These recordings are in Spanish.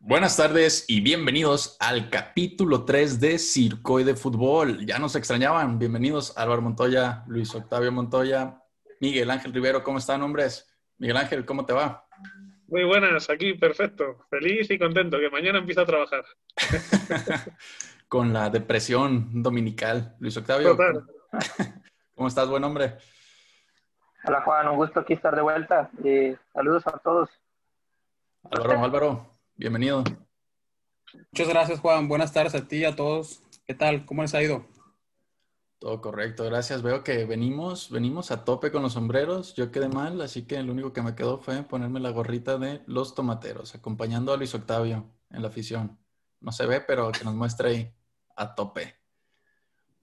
Buenas tardes y bienvenidos al capítulo 3 de Circo y de Fútbol. Ya nos extrañaban. Bienvenidos Álvaro Montoya, Luis Octavio Montoya, Miguel Ángel Rivero. ¿Cómo están, hombres? Miguel Ángel, ¿cómo te va? Muy buenas, aquí perfecto. Feliz y contento que mañana empieza a trabajar. Con la depresión dominical. Luis Octavio. ¿Cómo estás, buen hombre? Hola Juan, un gusto aquí estar de vuelta. Eh, saludos a todos. Álvaro, Álvaro, bienvenido. Muchas gracias Juan, buenas tardes a ti y a todos. ¿Qué tal? ¿Cómo les ha ido? Todo correcto, gracias. Veo que venimos, venimos a tope con los sombreros. Yo quedé mal, así que lo único que me quedó fue ponerme la gorrita de los tomateros, acompañando a Luis Octavio en la afición. No se ve, pero que nos muestre ahí a tope.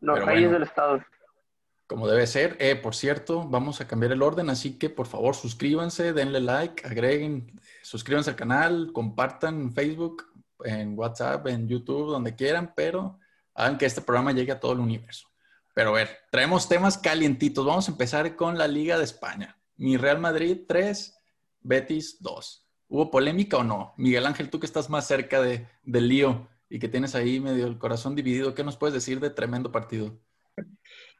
Los reyes del estado. Como debe ser. Eh, por cierto, vamos a cambiar el orden, así que por favor suscríbanse, denle like, agreguen, suscríbanse al canal, compartan en Facebook, en WhatsApp, en YouTube, donde quieran, pero hagan que este programa llegue a todo el universo. Pero a ver, traemos temas calientitos. Vamos a empezar con la Liga de España. Mi Real Madrid 3, Betis 2. ¿Hubo polémica o no? Miguel Ángel, tú que estás más cerca de, del lío y que tienes ahí medio el corazón dividido, ¿qué nos puedes decir de tremendo partido?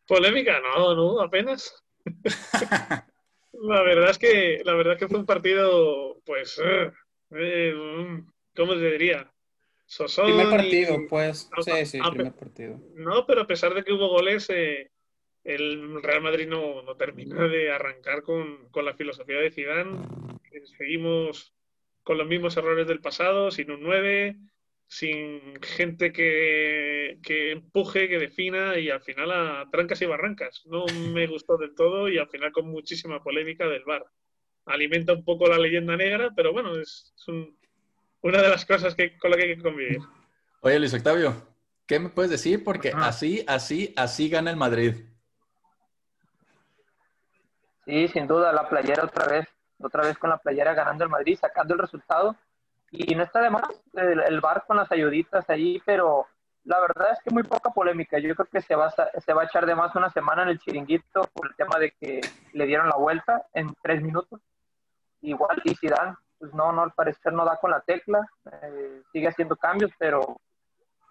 Polémica, no, no, apenas. la verdad es que la verdad que fue un partido, pues, eh, eh ¿cómo se diría? Sosón primer partido, pues. sí, sí, primer partido. No, pero a pesar de que hubo goles, eh, el Real Madrid no, no terminó de arrancar con, con, la filosofía de Zidane. Seguimos con los mismos errores del pasado, sin un 9, sin gente que, que, empuje, que defina y al final a trancas y barrancas. No me gustó del todo y al final con muchísima polémica del bar. Alimenta un poco la leyenda negra, pero bueno, es, un, una de las cosas que, con la que hay que convivir. Oye, Luis Octavio, ¿qué me puedes decir? Porque así, así, así gana el Madrid. Sí, sin duda, la playera otra vez, otra vez con la playera ganando el Madrid, sacando el resultado y no está de más el, bar con las ayuditas ahí, pero la verdad es que muy poca polémica. Yo creo que se va, a, se va a echar de más una semana en el chiringuito por el tema de que le dieron la vuelta en tres minutos. Igual, y Zidane, pues no, no, al parecer no da con la tecla, eh, sigue haciendo cambios, pero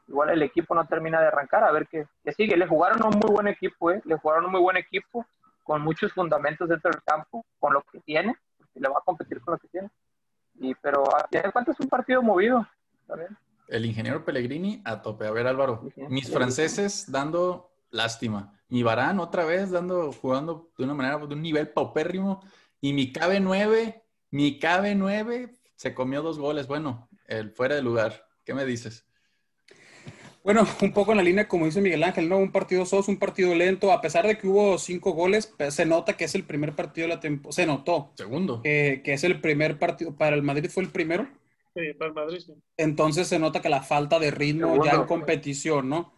igual el equipo no termina de arrancar, a ver qué, qué sigue. Le jugaron un muy buen equipo, ¿eh? le jugaron un muy buen equipo, con muchos fundamentos dentro del campo, con lo que tiene, porque le va a competir con lo que tiene. Y, pero a fin de cuentas es un partido movido. ¿también? El ingeniero Pellegrini a tope. A ver, Álvaro, mis franceses dando lástima. Mi Barán otra vez dando, jugando de una manera, de un nivel paupérrimo. Y mi KB9, mi KB9 se comió dos goles. Bueno, el fuera de lugar. ¿Qué me dices? Bueno, un poco en la línea, como dice Miguel Ángel, ¿no? Un partido sos, un partido lento. A pesar de que hubo cinco goles, pues, se nota que es el primer partido de la temporada. Se notó. Segundo. que es el primer partido. Para el Madrid fue el primero. Sí, para el Madrid sí. Entonces se nota que la falta de ritmo Segundo. ya en competición, ¿no?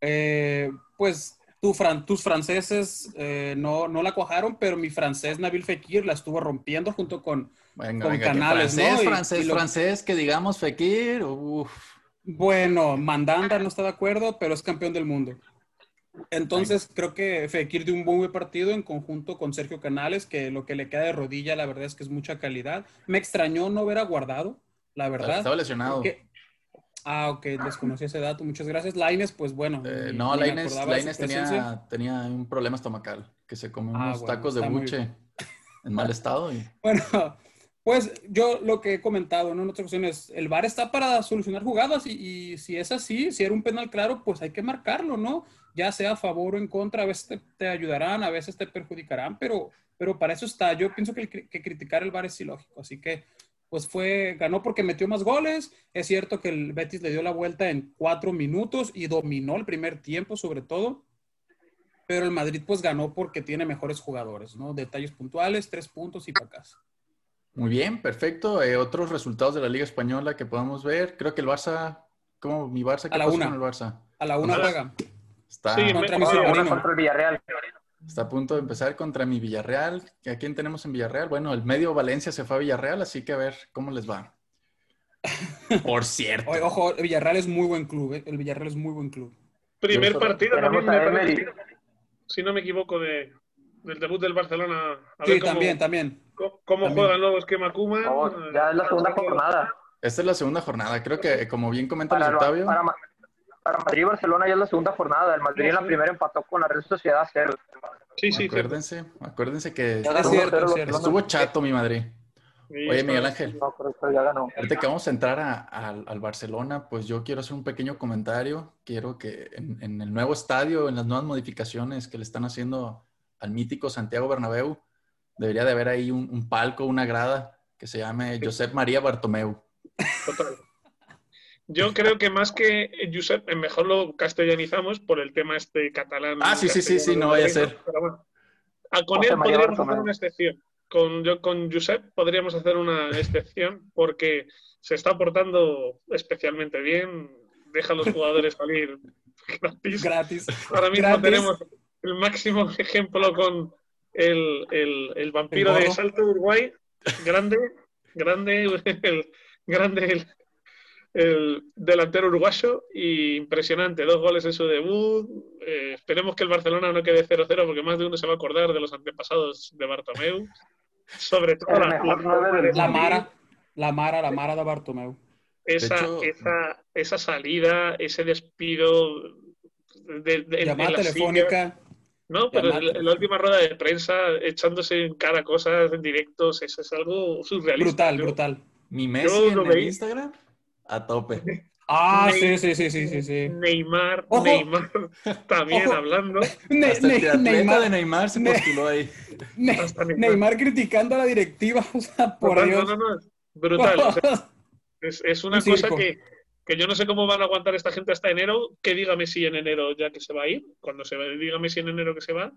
Eh, pues tu fran tus franceses eh, no, no la cuajaron, pero mi francés Nabil Fekir la estuvo rompiendo junto con, venga, con venga, Canales, francés, ¿no? Y- francés, y lo- francés, que digamos Fekir, uff. Bueno, Mandanda no está de acuerdo, pero es campeón del mundo. Entonces, creo que Fekir dio un muy buen partido en conjunto con Sergio Canales, que lo que le queda de rodilla, la verdad es que es mucha calidad. Me extrañó no ver a Guardado, la verdad. Estaba lesionado. Ah, ok, desconocí ese dato. Muchas gracias. Laines, pues bueno. Eh, no, Lainez presencia. tenía, tenía un problema estomacal, que se comió Ah, unos bueno, tacos de buche en mal estado. Y... Bueno, pues yo lo que he comentado ¿no? en otras ocasiones, el VAR está para solucionar jugadas y, si es así, si era un penal claro, pues hay que marcarlo, ¿no? Ya sea a favor o en contra, a veces te, ayudarán, a veces te perjudicarán, pero, para eso está. Yo pienso que criticar el VAR es ilógico, así que pues fue, ganó porque metió más goles. Es cierto que el Betis le dio la vuelta en cuatro minutos y dominó el primer tiempo sobre todo. Pero el Madrid pues ganó porque tiene mejores jugadores, ¿no? Detalles puntuales, tres puntos y para casa. Muy bien, perfecto. Eh, otros resultados de la Liga Española que podamos ver. Creo que el Barça, ¿cómo mi Barça? ¿Qué A la pasó una. con el Barça? A la una juega. Está, Sí, Contra me- mi el Villarreal. está a punto de empezar contra mi Villarreal. ¿A quién tenemos en Villarreal? Bueno, el medio Valencia se fue a Villarreal, así que a ver cómo les va. Por cierto. Oye, ojo, el Villarreal es muy buen club. ¿eh? El Villarreal es muy buen club. Primer Yo- partido también, me parece, si no me equivoco, de, del debut del Barcelona. A Sí, ver cómo, también, también. Cómo, cómo juega el nuevo esquema Kuma. No, ya es la segunda jornada. Esta es la segunda jornada. Creo que, como bien comenta Para, Octavio, para, Ma- para Madrid y Barcelona ya es la segunda jornada. El Madrid en la primera empató con la Real Sociedad a cero. Sí, sí, acuérdense, acuérdense que Ya Es ganó cierto, estuvo chato mi Madrid. Oye, Miguel Ángel, No, pero, pero ya ganó. ahorita que vamos a entrar a- al Barcelona, pues yo quiero hacer un pequeño comentario. Quiero que en, en el nuevo estadio, en las nuevas modificaciones que le están haciendo al mítico Santiago Bernabéu, debería de haber ahí un, un palco, una grada que se llame Josep María Bartomeu. Total. Yo creo que más que Josep, eh, mejor lo castellanizamos por el tema este catalán. Ah, sí, sí, sí, sí, no vaya a ser. pero bueno. Ah, con José él podríamos Bartomeu. hacer una excepción. Con, yo, con Josep podríamos hacer una excepción porque se está portando especialmente bien. Deja a los jugadores salir gratis. Gratis. Ahora mismo Gratis. tenemos el máximo ejemplo con el, el, el vampiro El de. Salto Uruguay. Grande, grande, el, grande el, el delantero uruguayo y impresionante. Dos goles en su debut. Eh, esperemos que el Barcelona no quede 0-0 porque más de uno se va a acordar de los antepasados de Bartomeu. Sobre todo la, la de Mara, la Mara, la Mara de Bartomeu. esa, De hecho- esa, esa salida, ese despido de, de- Llamada la silla. No, pero en la, última rueda de prensa, echándose en cara cosas en directos, eso es algo surrealista. Brutal, Yo- brutal. Mi Messi lo en el. Instagram, a tope. Ah, Ne- sí, sí, sí, sí, sí, sí. Neymar, Ojo. Neymar también Ojo. hablando. Ne- Hasta Neymar, de Neymar se postuló ahí. Neymar. Neymar criticando a la directiva. O sea, por No, Dios. no, no, no, brutal. o sea, es, es una Un cosa que, que yo no sé cómo van a aguantar esta gente hasta enero. Que diga Messi en enero ya que se va a ir. Cuando se va, diga Messi en enero que se va,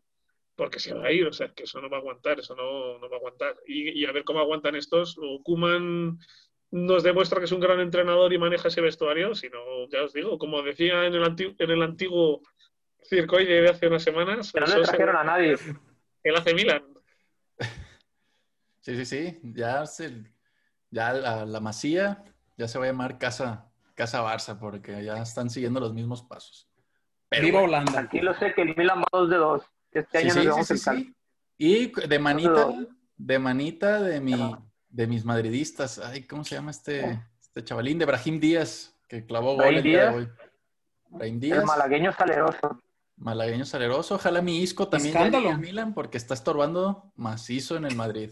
porque se va a ir. O sea, que eso no va a aguantar, eso no, no va a aguantar. Y, y a ver cómo aguantan estos. O Kuman nos demuestra que es un gran entrenador y maneja ese vestuario, sino, ya os digo, como decía en el, antiguo, en el antiguo circoide de hace unas semanas, Que no se- trajeron a nadie. él hace Milan. Sí, sí, sí. Ya, se, ya la, la masía ya se va a llamar Casa, Casa Barça porque ya están siguiendo los mismos pasos. Pero Viva Holanda. Tranquilo sé que el Milan va 2 de 2. Este sí, año sí, nos sí, llevamos sí, el cal. Y de manita, de manita de mi, de mis madridistas. Ay, ¿cómo se llama este, este chavalín? De Brahim Díaz, que clavó gol el día de hoy. Brahim El Díaz. malagueño saleroso. Malagueño saleroso. Ojalá mi Isco también Escándalo. al Milan porque está estorbando macizo en el Madrid.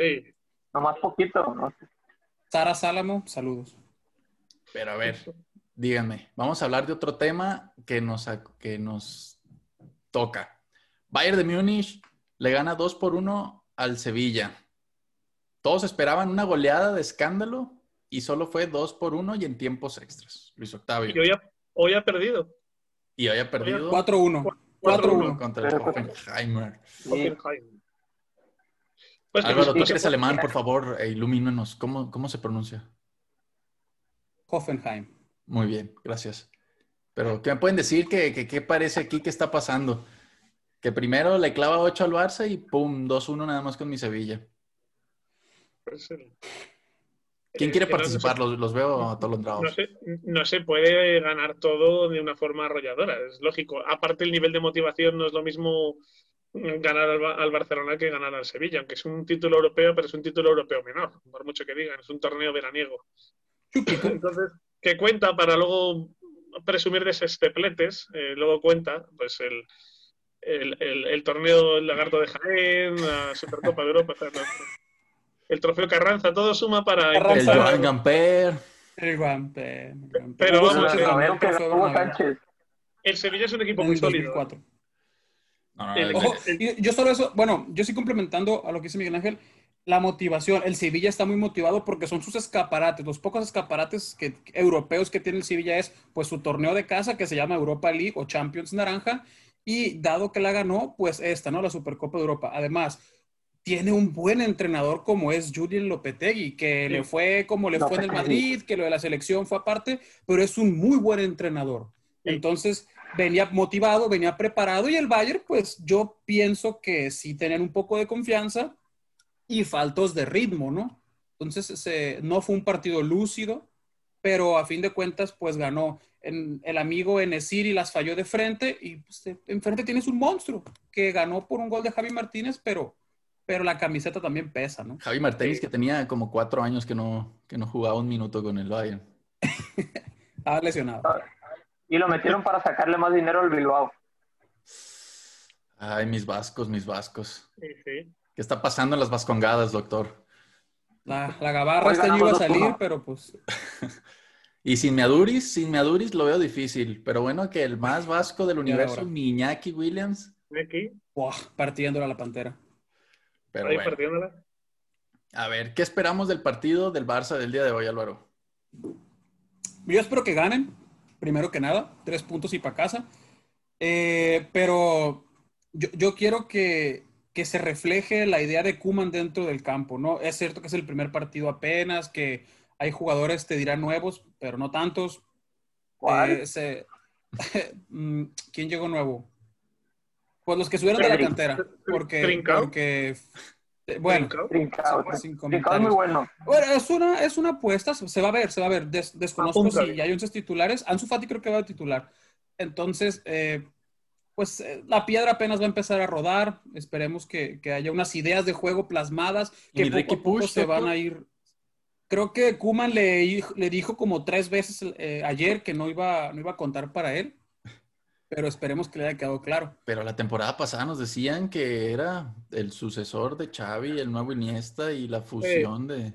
Sí. Nomás poquito. ¿no? Sara Sálamo, saludos. Pero a ver, díganme, vamos a hablar de otro tema que nos, que nos toca. Bayern de Múnich le gana 2 por 1 al Sevilla. Todos esperaban una goleada de escándalo y solo fue 2 por 1 y en tiempos extras. Luis Octavio. Y hoy ha, hoy ha perdido. Y hoy ha perdido 4-1. 4-1. contra el. Sí. Hoffenheim. Pues Álvaro, tú que eres alemán, por favor, e ilumínanos. ¿Cómo, ¿Cómo se pronuncia? Hoffenheim. Muy bien, gracias. Pero, ¿qué me pueden decir? ¿Qué, qué, qué parece aquí que está pasando? Que primero le clava 8 al Barça y pum, 2-1 nada más con mi Sevilla. pues, el- ¿Quién eh, quiere no- participar? Los, los veo No atolondrados. se, no se puede ganar todo de una forma arrolladora, es lógico. Aparte, el nivel de motivación no es lo mismo ganar al, al Barcelona que ganar al Sevilla, aunque es un título europeo, pero es un título europeo menor, por mucho que digan, es un torneo veraniego. Entonces, que cuenta para luego presumir de esos tepletes, eh, luego cuenta, pues el, el, el- el torneo El Lagarto de Jaén, la Supercopa de Europa, el trofeo Carranza, todo suma para El Carranza. Joan Gamper. El Guampe. Pero vamos, Sánchez el Sevilla es un equipo muy sólido. 2004. No, Ojo, yo solo eso, bueno, yo sí complementando a lo que dice Miguel Ángel, la motivación. El Sevilla está muy motivado porque son sus escaparates. Los pocos escaparates que, europeos que tiene el Sevilla es pues su torneo de casa que se llama Europa League o Champions Naranja. Y dado que la ganó, pues esta, ¿no? La Supercopa de Europa. Además, tiene un buen entrenador como es Julian Lopetegui, que le fue como le fue en el Madrid, que lo de la selección fue aparte, pero es un muy buen entrenador. Entonces, venía motivado, venía preparado y el Bayern, pues yo pienso que sí tenían un poco de confianza y faltos de ritmo, ¿no? Entonces, no fue un partido lúcido, pero a fin de cuentas, pues ganó. En, el amigo Enesiri las falló de frente y pues, enfrente tienes un monstruo que ganó por un gol de Javi Martínez, pero pero la camiseta también pesa, ¿no? Javi Martínez, que tenía como cuatro años que no, que no jugaba un minuto con el Bayern. Estaba lesionado. Y lo metieron para sacarle más dinero al Bilbao. Ay, mis vascos, mis vascos. ¿Qué está pasando en las vascongadas, doctor? La, la gabarra este año iba a salir, pero pues... y sin Meaduris, sin Meaduris lo veo difícil. Pero bueno, que el más vasco del universo, Miñaki Williams. partiéndola a la pantera. A ver, ¿qué esperamos del partido del Barça del día de hoy, Álvaro? Yo espero que ganen, primero que nada, tres puntos y para casa. Eh, pero yo, quiero que, se refleje la idea de Kuman dentro del campo, ¿no? Es cierto que es el primer partido apenas, que hay jugadores, te dirán nuevos, pero no tantos. Eh, mm, ¿Quién llegó nuevo? Pues los que subieron de la cantera. Porque, porque bueno, es muy bueno. Bueno, es una, es una apuesta, se va a ver, se va a ver. desconozco si hay 11 titulares. Ansu Fati creo que va a titular. Entonces, eh, pues eh, la piedra apenas va a empezar a rodar. Esperemos que, que haya unas ideas de juego plasmadas que poco a poco se van a ir. Creo que Kuman le, le dijo como tres veces eh, ayer que no iba, no iba a contar para él. Pero esperemos que le haya quedado claro. Pero la temporada pasada nos decían que era el sucesor de Xavi, el nuevo Iniesta y la fusión de...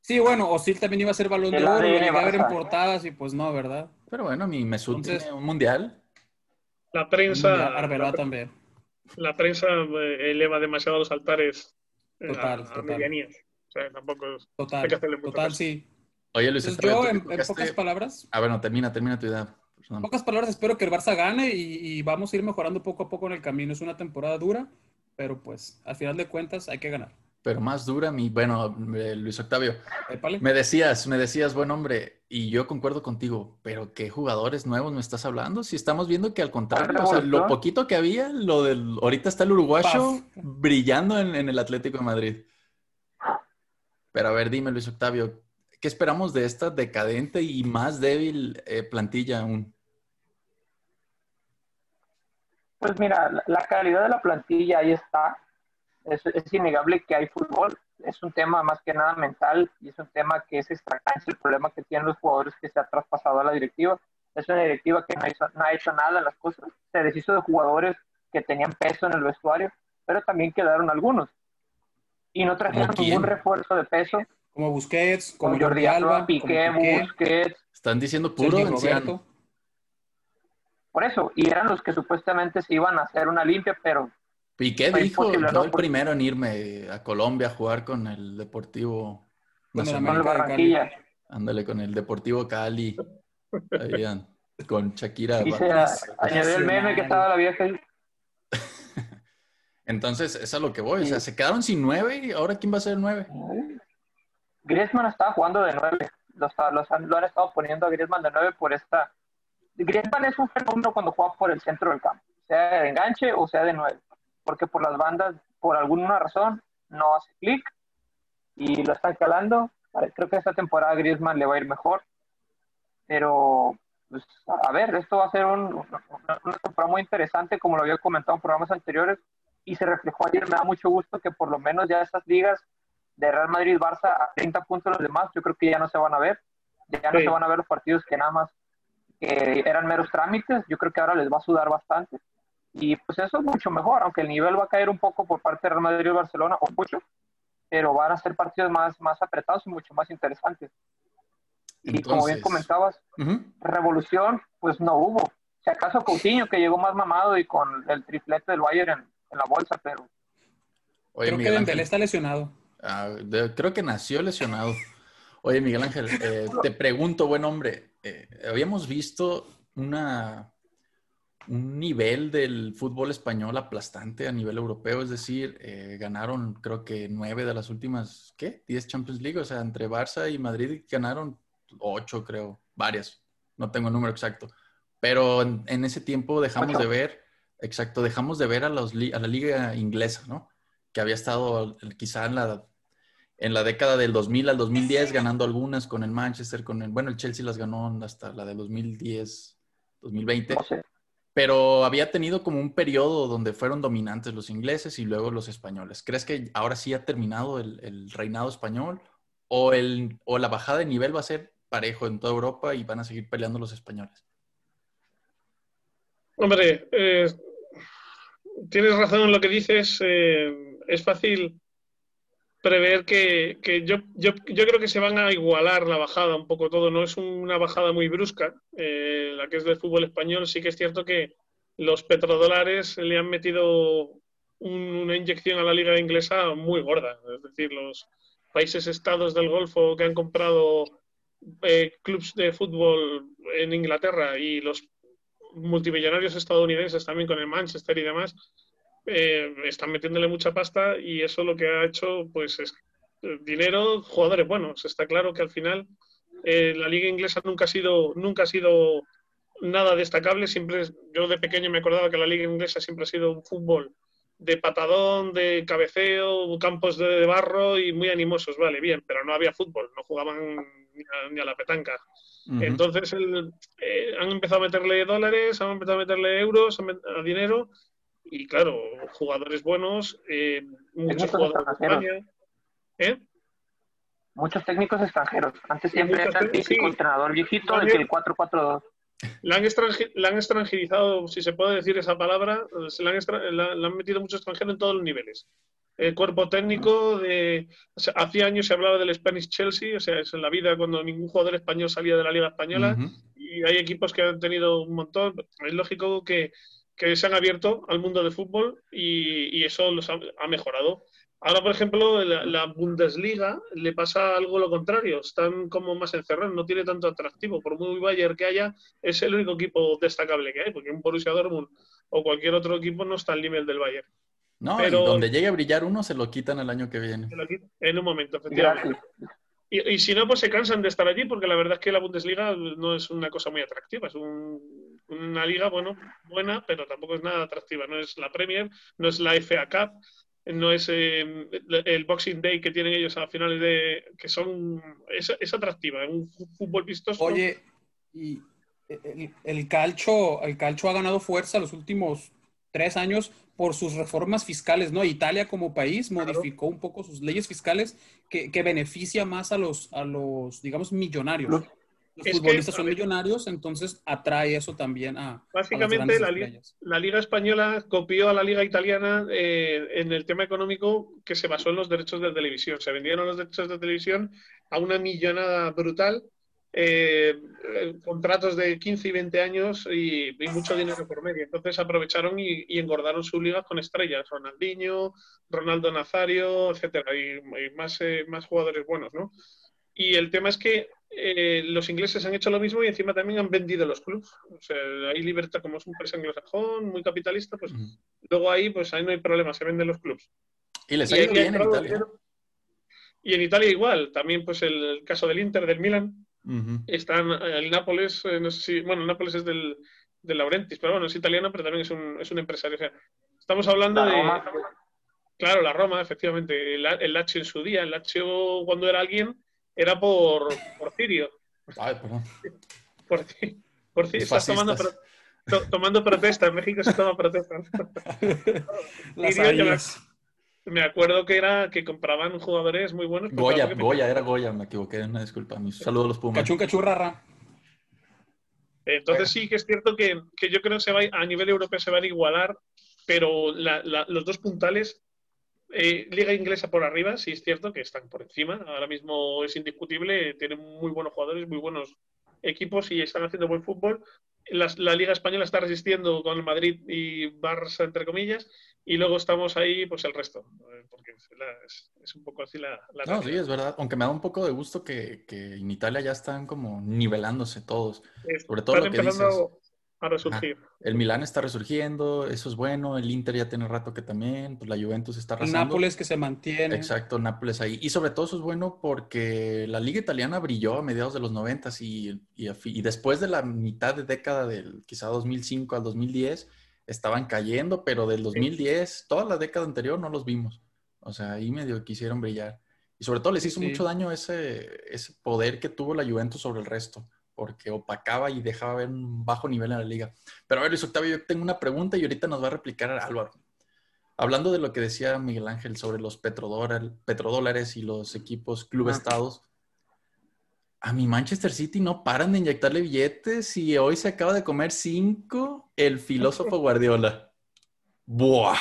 Sí, bueno, Osil también iba a ser balón de oro, iba a haber en portadas y pues no, ¿verdad? Pero bueno, mi Mesut tiene un mundial. La prensa... Arbeloa también. La prensa eh, eleva demasiado los altares eh, total, a, medianías. O sea, tampoco total, total, sí. Oye, Luis, yo, en, en, pocas palabras... Ah, bueno, termina, termina tu idea. En pocas palabras, espero que el Barça gane y, vamos a ir mejorando poco a poco en el camino. Es una temporada dura, pero pues al final de cuentas hay que ganar. Pero más dura, mi, bueno, eh, Luis Octavio, me decías, me decías, buen hombre, y yo concuerdo contigo, pero ¿qué jugadores nuevos me estás hablando? Si estamos viendo que al contrario, o sea, lo poquito que había, lo del, ahorita está el uruguayo brillando en, el Atlético de Madrid. Pero a ver, dime, Luis Octavio, ¿qué esperamos de esta decadente y más débil eh, plantilla aún? Pues mira, la, calidad de la plantilla ahí está. Es, innegable que hay fútbol. Es un tema más que nada mental y es un tema que es extraño. el problema que tienen los jugadores que se ha traspasado a la directiva. Es una directiva que no, no ha hecho nada en las cosas. Se deshizo de jugadores que tenían peso en el vestuario, pero también quedaron algunos. Y no trajeron ningún refuerzo de peso. Como Busquets, como, Jordi Alba, Piqué, Busquets. Están diciendo puro anciano. Por eso, y eran los que supuestamente se iban a hacer una limpia, pero... Piqué dijo, yo el primero en irme a Colombia a jugar con el Deportivo Nacional. Con Barranquilla. Ándale, con el Deportivo Cali. con Shakira. Y se añadió el meme que estaba la vieja ahí. Entonces, eso es a lo que voy. O sea, se quedaron sin nueve y ahora ¿quién va a ser el nueve? Griezmann estaba jugando de nueve. Los, lo han estado poniendo a Griezmann de nueve por esta Griezmann es un fenómeno cuando juega por el centro del campo, sea de enganche o sea de nueve, porque por las bandas, por alguna razón, no hace clic y lo están calando. Creo que esta temporada Griezmann le va a ir mejor, pero pues, a ver, esto va a ser un, una, temporada muy interesante, como lo había comentado en programas anteriores, y se reflejó ayer. Me da mucho gusto que por lo menos ya estas ligas de Real Madrid-Barça a 30 puntos los demás, yo creo que ya no se van a ver, ya no se van a ver los partidos que nada más que eran meros trámites, yo creo que ahora les va a sudar bastante. Y pues eso es mucho mejor, aunque el nivel va a caer un poco por parte de Real Madrid y Barcelona, o mucho, pero van a ser partidos más, más apretados y mucho más interesantes. y como bien comentabas, revolución, pues no hubo. Si acaso Coutinho, que llegó más mamado y con el triplete del Bayern en, la bolsa, pero... creo que Dembélé está lesionado. Ah, creo que nació lesionado. Oye, Miguel Ángel, eh, te pregunto, buen hombre, eh, habíamos visto una, un nivel del fútbol español aplastante a nivel europeo, es decir, eh, ganaron creo que nueve de las últimas, ¿qué? Diez Champions League, o sea, entre Barça y Madrid ganaron ocho, creo, varias, no tengo el número exacto, pero en, ese tiempo dejamos de ver, exacto, dejamos de ver a, los, a la liga inglesa, ¿no? Que había estado quizá en la, en la década del 2000 al 2010 ganando algunas con el Manchester, con el, bueno, el Chelsea las ganó hasta la de 2010, 2020 pero había tenido como un periodo donde fueron dominantes los ingleses y luego los españoles. ¿Crees que ahora sí ha terminado el, reinado español o, la bajada de nivel va a ser parejo en toda Europa y van a seguir peleando los españoles? Hombre, eh, tienes razón en lo que dices. Eh, es fácil prever que, yo, yo, yo, creo que se van a igualar la bajada un poco todo. No es una bajada muy brusca, eh, la que es del fútbol español. Sí que es cierto que los petrodólares le han metido una inyección a la liga inglesa muy gorda. Es decir, los países estados del Golfo que han comprado eh, clubes de fútbol en Inglaterra y los multimillonarios estadounidenses también con el Manchester y demás, eh, están metiéndole mucha pasta y eso lo que ha hecho pues es eh, dinero, jugadores buenos. Está claro que al final eh, la liga inglesa nunca ha sido nunca ha sido nada destacable. Siempre yo de pequeño me acordaba que la liga inglesa siempre ha sido un fútbol de patadón, de cabeceo, campos de barro y muy animosos, vale, bien, pero no había fútbol, no jugaban ni a, la petanca. Entonces han empezado a meterle dólares, han empezado a meterle euros, a dinero y claro, jugadores buenos, eh, muchos jugadores de España. ¿Eh? Muchos técnicos extranjeros. Antes siempre era el típico entrenador viejito del el 4-4-2. La han, la han, extranjerizado, si se puede decir esa palabra, se la han, han metido muchos extranjeros en todos los niveles. El cuerpo técnico de. hace años se hablaba del Spanish Chelsea, o sea, es en la vida cuando ningún jugador español salía de la Liga Española. Y hay equipos que han tenido un montón. Es lógico que que se han abierto al mundo del fútbol y, eso los ha, mejorado. Ahora, por ejemplo, la, la, Bundesliga le pasa algo lo contrario. Están como más encerrados, no tiene tanto atractivo. Por muy Bayern que haya, es el único equipo destacable que hay, porque un Borussia Dortmund o cualquier otro equipo no está al nivel del Bayern. No, Pero, y donde llegue a brillar uno, se lo quitan el año que viene. En un momento, efectivamente. Y, y, si no, pues se cansan de estar allí, porque la verdad es que la Bundesliga no es una cosa muy atractiva. Es un una liga, bueno, buena, pero tampoco es nada atractiva. No es la Premier, no es la FA Cup, no es eh, el Boxing Day que tienen ellos a finales de... que son... es, es atractiva, es un fútbol vistoso. Oye, y el, el, calcio, el calcio ha ganado fuerza los últimos tres años por sus reformas fiscales, ¿no? Italia como país modificó un poco sus leyes fiscales que, que, beneficia más a los, a los, digamos, millonarios los futbolistas son millonarios, entonces atrae eso también a. Básicamente, la, la, Liga Española copió a la Liga Italiana eh, en el tema económico que se basó en los derechos de televisión. Se vendieron los derechos de televisión a una millonada brutal, eh, contratos de 15 y 20 años y, mucho dinero por medio. Entonces aprovecharon y, engordaron su liga con estrellas: Ronaldinho, Ronaldo Nazario, etcétera, y, más, eh, más jugadores buenos, ¿no? Y el tema es que eh, los ingleses han hecho lo mismo y encima también han vendido los clubes. O sea, hay libertad, como es un país anglosajón, muy capitalista, pues luego ahí, pues ahí no hay problema, se venden los clubes. Y les ha ido bien en Italia. Y en Italia igual, también pues el, caso del Inter, del Milan, están el Nápoles, eh, no sé si, bueno, el Nápoles es del, del Laurentis, pero bueno, es italiano, pero también es un, es un empresario. O sea, estamos hablando de... Claro, la Roma, efectivamente, el, el Lazio en su día, el Lazio cuando era alguien era por, por Cirio. Ay, perdón. Por, por Cirio. Estás tomando, tomando protesta. En México se toma protesta. me, acuerdo que era que compraban jugadores muy buenos. Goya, Goya, era Goya, me equivoqué, una disculpa. Mis saludos a los Pumas. Cachun, cachurrarra. Entonces sí que es cierto que, que, yo creo que se va, a nivel europeo se van a igualar, pero la, los dos puntales eh, Liga inglesa por arriba, sí es cierto que están por encima. Ahora mismo es indiscutible, tienen muy buenos jugadores, muy buenos equipos y están haciendo buen fútbol. La, Liga Española está resistiendo con el Madrid y Barça, entre comillas, y luego estamos ahí, pues el resto, eh, porque es, un poco así la... no, sí, es verdad, aunque me da un poco de gusto que, en Italia ya están como nivelándose todos, sobre todo lo que dices a resurgir. El Milán está resurgiendo, eso es bueno. El Inter ya tiene rato que también, pues la Juventus está arrasando. El Nápoles que se mantiene. Exacto, Nápoles ahí. Y sobre todo eso es bueno porque la liga italiana brilló a mediados de los 90 y, y, y después de la mitad de década del quizá 2005 al 2010 estaban cayendo, pero del 2010, toda la década anterior no los vimos. O sea, ahí medio quisieron brillar. Y sobre todo les hizo mucho daño ese, ese poder que tuvo la Juventus sobre el resto porque opacaba y dejaba ver un bajo nivel en la liga. Pero a ver, Luis Octavio, yo tengo una pregunta y ahorita nos va a replicar Álvaro. Hablando de lo que decía Miguel Ángel sobre los petrodólares y los equipos club estados, a mi Manchester City no paran de inyectarle billetes y hoy se acaba de comer cinco el filósofo Guardiola. ¡Buah!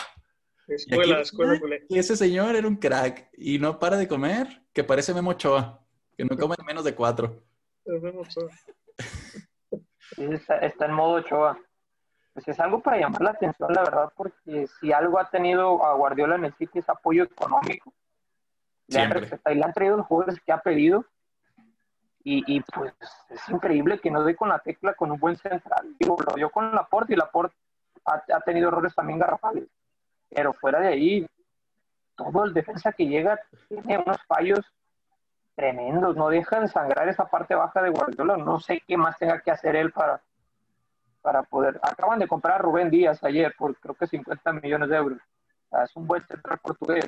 Escuela, escuela, Y ese señor era un crack y no para de comer, que parece Memo Ochoa, que no come menos de cuatro. Está, en modo Ochoa. Pues es algo para llamar la atención, la verdad, porque si algo ha tenido a Guardiola en el sitio es apoyo económico. Le han, y le han traído los jugadores que ha pedido. Y, pues es increíble que no dé con la tecla con un buen central. Digo, lo dio con Laporte y Laporte ha, ha tenido errores también garrafales. Pero fuera de ahí, todo el defensa que llega tiene unos fallos tremendos, no deja de sangrar esa parte baja de Guardiola, no sé qué más tenga que hacer él para, para poder, acaban de comprar a Rubén Díaz ayer por creo que 50 millones de euros, es un buen central portugués,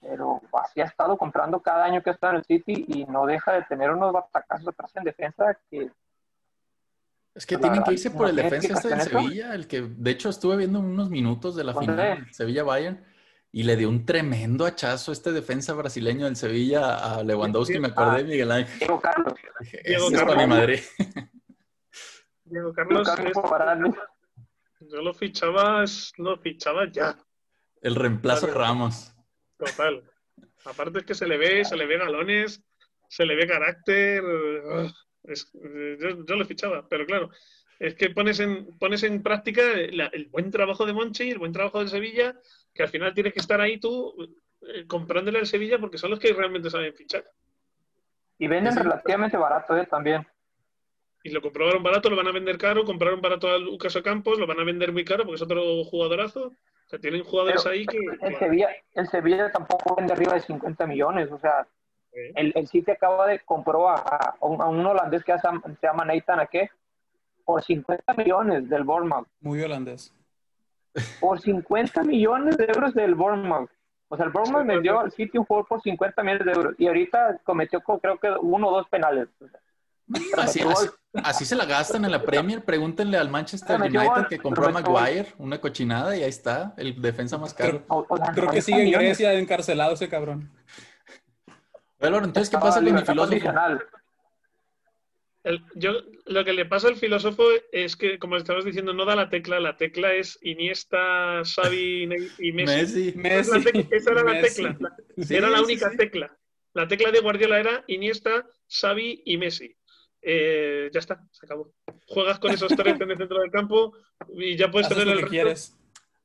pero así ha estado comprando cada año que está en el City y no deja de tener unos batacazos atrás en defensa que es que tienen que irse por el defensa este de Sevilla, el que de hecho estuve viendo unos minutos de la final Sevilla Bayern y le dio un tremendo hachazo este defensa brasileño del Sevilla a Lewandowski, me acordé, Miguel Ángel. Diego Carlos. Diego Carlos. mi madre. Diego Carlos. yo lo fichaba, lo fichaba ya. El reemplazo de Ramos. Total. Aparte es que se le ve, se le ve galones, se le ve carácter. yo, yo, lo fichaba, pero claro, es que pones en, pones en práctica el buen trabajo de Monchi, el buen trabajo de Sevilla, que al final tienes que estar ahí tú eh, comprándole al Sevilla porque son los que realmente saben fichar. Y venden relativamente barato ¿eh? también. Y lo comprobaron barato, lo van a vender caro, compraron barato a Lucas Campos, lo van a vender muy caro porque es otro jugadorazo. O sea, tienen jugadores ahí que... El Sevilla, el Sevilla tampoco vende arriba de 50 millones, o sea, el, el City acaba de comprobar a, un, holandés que se llama Nathan Ake por 50 millones del Bournemouth. Muy holandés por 50 millones de euros del Bournemouth. O sea, el Bournemouth vendió al City un jugador por 50 millones de euros y ahorita cometió creo que uno o dos penales. así, se la gastan en la Premier. Pregúntenle al Manchester United que compró a Maguire, una cochinada, y ahí está, el defensa más caro. Creo, que sigue en Grecia encarcelado ese cabrón. Bueno, entonces, ¿qué pasa con el filósofo? Yo, lo que le pasa al filósofo es que, como estabas diciendo, no da la tecla. La tecla es Iniesta, Xavi y Messi. Esa, era la tecla. era la única tecla. La tecla de Guardiola era Iniesta, Xavi y Messi. Eh, ya está, se acabó. Juegas con esos tres en el centro del campo y ya puedes tener el que quieres.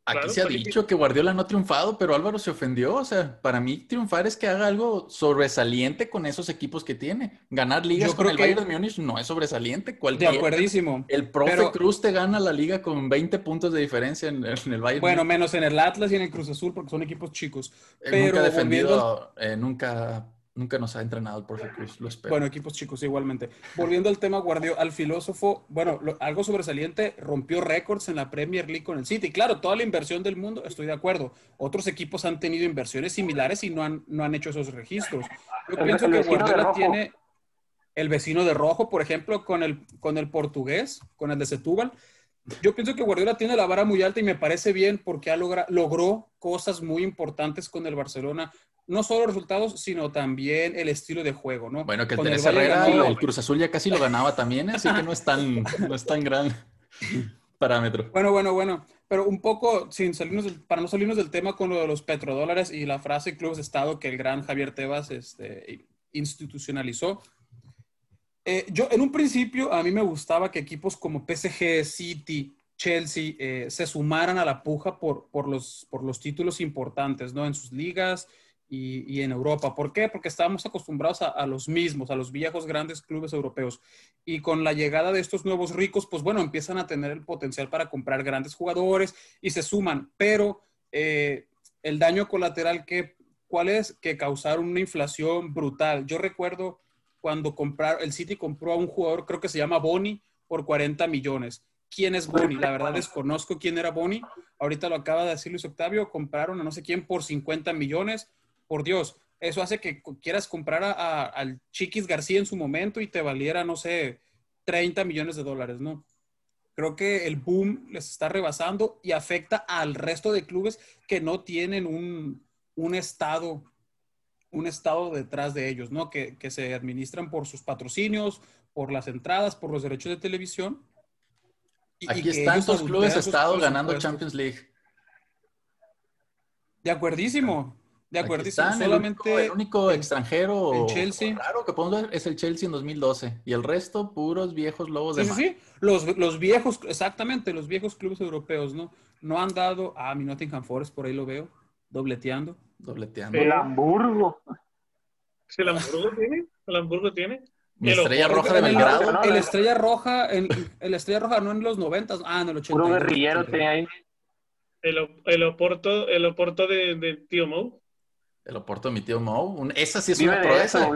Aquí se ha dicho que Guardiola no ha triunfado, pero Álvaro se ofendió. O sea, para mí triunfar es que haga algo sobresaliente con esos equipos que tiene. Ganar ligas con el Bayern de Múnich no es sobresaliente. de acuerdísimo. El profe Cruz te gana la liga con 20 puntos de diferencia en, el Bayern. Bueno, menos en el Atlas y en el Cruz Azul porque son equipos chicos. pero nunca ha defendido, eh, nunca Nunca nos ha entrenado el profe Cruz, lo espero. Bueno, equipos chicos igualmente. Volviendo al tema Guardiola, al filósofo, bueno, algo sobresaliente, rompió récords en la Premier League con el City. Claro, toda la inversión del mundo, estoy de acuerdo. Otros equipos han tenido inversiones similares y no han, no han hecho esos registros. Yo pienso que Guardiola tiene el vecino de rojo, por ejemplo, con el, con el portugués, con el de Setúbal. Yo pienso que Guardiola tiene la vara muy alta y me parece bien porque ha logra, logró cosas muy importantes con el Barcelona no solo resultados, sino también el estilo de juego, ¿no? Bueno, que el Teresa Herrera, el Cruz Azul ya casi lo ganaba también, ¿eh? así que no es tan, no es tan gran parámetro. Bueno, bueno, bueno. Pero un poco, sin salirnos para no salirnos del tema con lo de los petrodólares y la frase clubes de Estado que el gran Javier Tebas este, institucionalizó. Eh, yo, en un principio, a mí me gustaba que equipos como PSG, City, Chelsea eh, se sumaran a la puja por, por, los, por los títulos importantes, ¿no? En sus ligas y, en Europa. ¿Por qué? Porque estábamos acostumbrados a, los mismos, a los viejos grandes clubes europeos. Y con la llegada de estos nuevos ricos, pues bueno, empiezan a tener el potencial para comprar grandes jugadores y se suman. Pero eh, el daño colateral que, ¿cuál es? Que causaron una inflación brutal. Yo recuerdo cuando compraron, el City compró a un jugador, creo que se llama Boni, por 40 millones. ¿Quién es Boni? La verdad desconozco quién era Boni. Ahorita lo acaba de decir Luis Octavio, compraron a no sé quién por 50 millones por Dios, eso hace que quieras comprar a, al Chiquis García en su momento y te valiera, no sé, 30 millones de dólares, ¿no? Creo que el boom les está rebasando y afecta al resto de clubes que no tienen un, un estado un estado detrás de ellos, ¿no? Que, que, se administran por sus patrocinios, por las entradas, por los derechos de televisión. Y, Aquí están tus clubes estado ganando Champions League. De acuerdísimo. De acuerdo, solamente el único, extranjero el Chelsea. Claro que podemos ver es el Chelsea en 2012 y el resto puros viejos lobos de Sí, sí, los, los, viejos, exactamente, los viejos clubes europeos, ¿no? No han dado, ah, mi Nottingham Forest por ahí lo veo, dobleteando. Dobleteando. El Hamburgo. ¿El Hamburgo tiene? ¿El Hamburgo tiene? Mi estrella roja de Belgrado. El, estrella roja, el, el, estrella roja no en los 90, ah, en el 80. Puro guerrillero tenía ahí. El, el Oporto, el Oporto de, de Tío Mou. El Oporto de mi tío Mo. esa sí es una proeza.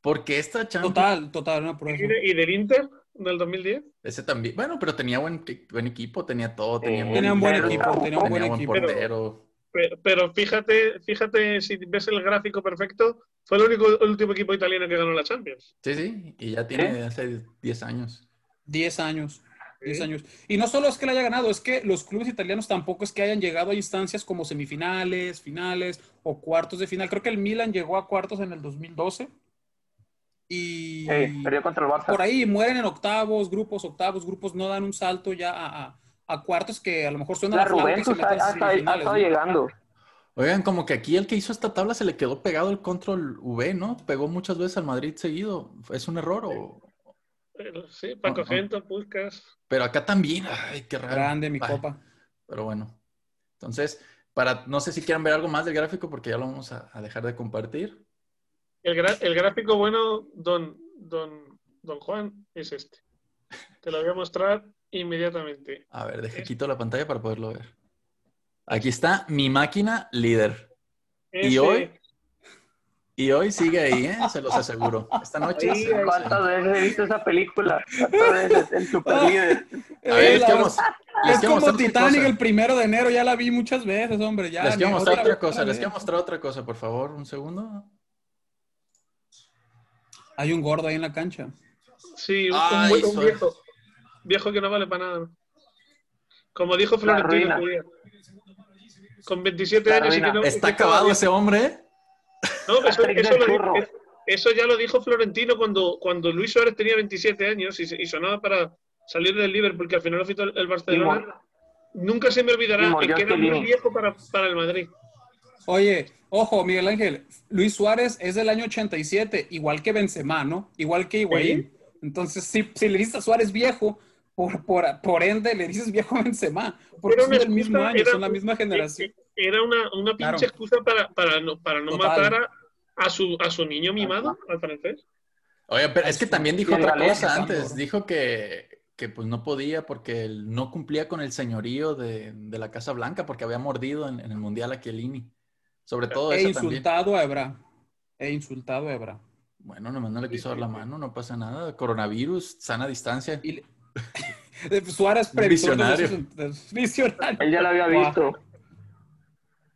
Porque esta Champions... Total, total, una proeza. ¿Y del Inter del 2010? Ese también. Bueno, pero tenía buen, buen equipo, tenía todo. Tenía, un buen equipo, tenía un buen, equipo. portero. Pero, fíjate, fíjate, si ves el gráfico perfecto, fue el único el último equipo italiano que ganó la Champions. Sí, sí, y ya tiene hace 10 años. 10 años. 10 años. Y no solo es que le haya ganado, es que los clubes italianos tampoco es que hayan llegado a instancias como semifinales, finales o cuartos de final. Creo que el Milan llegó a cuartos en el 2012. Y contra el Barça. por ahí mueren en octavos, grupos, octavos, grupos, no dan un salto ya a, a, cuartos que a lo mejor suena la Juventus ha, llegando. Oigan, como que aquí el que hizo esta tabla se le quedó pegado el control V, ¿no? Pegó muchas veces al Madrid seguido. ¿Es un error o...? sí, Paco Gento, Puskas. Pero acá también, ay, qué raro. Grande mi copa. Pero bueno. Entonces, para, no sé si quieran ver algo más del gráfico porque ya lo vamos a, dejar de compartir. El, el, gráfico bueno, don, don, don Juan, es este. Te lo voy a mostrar inmediatamente. A ver, deje quito la pantalla para poderlo ver. Aquí está mi máquina líder. Y hoy y hoy sigue ahí, ¿eh? se los aseguro. Esta noche. Sí, ¿Cuántas veces he visto esa película? ¿Cuántas veces? El super líder. A ver, les quiero, es como Titanic el primero de enero, ya la vi muchas veces, hombre. Ya, les quiero mostrar otra, cosa, les quiero mostrar otra cosa, por favor, un segundo. Hay un gordo ahí en la cancha. Sí, un, viejo. Viejo que no vale para nada. Como dijo Florentino, con 27 años y que no. Está acabado ese hombre, ¿eh? No, eso, ya lo dijo Florentino cuando, cuando Luis Suárez tenía 27 años y, sonaba para salir del Liverpool, porque al final lo fue el Barcelona. Nunca se me olvidará el que era muy viejo para, para el Madrid. Oye, ojo, Miguel Ángel, Luis Suárez es del año 87, igual que Benzema, ¿no? Igual que Higuaín. Entonces, si, si, le dices a Suárez viejo, por, por, por, ende le dices viejo a Benzema, porque son del mismo año, son la misma generación era una, una pinche excusa para, para no, para no matar a, su, a su niño mimado, al francés. Oye, pero es que también dijo otra cosa antes. Dijo que, que pues no podía porque él no cumplía con el señorío de, de la Casa Blanca porque había mordido en, el Mundial a Chiellini. Sobre todo He insultado a Ebra. He insultado a Ebra. Bueno, nomás no le quiso dar la mano, no pasa nada. Coronavirus, sana distancia. Y Suárez Visionario. Visionario. Él ya lo había visto.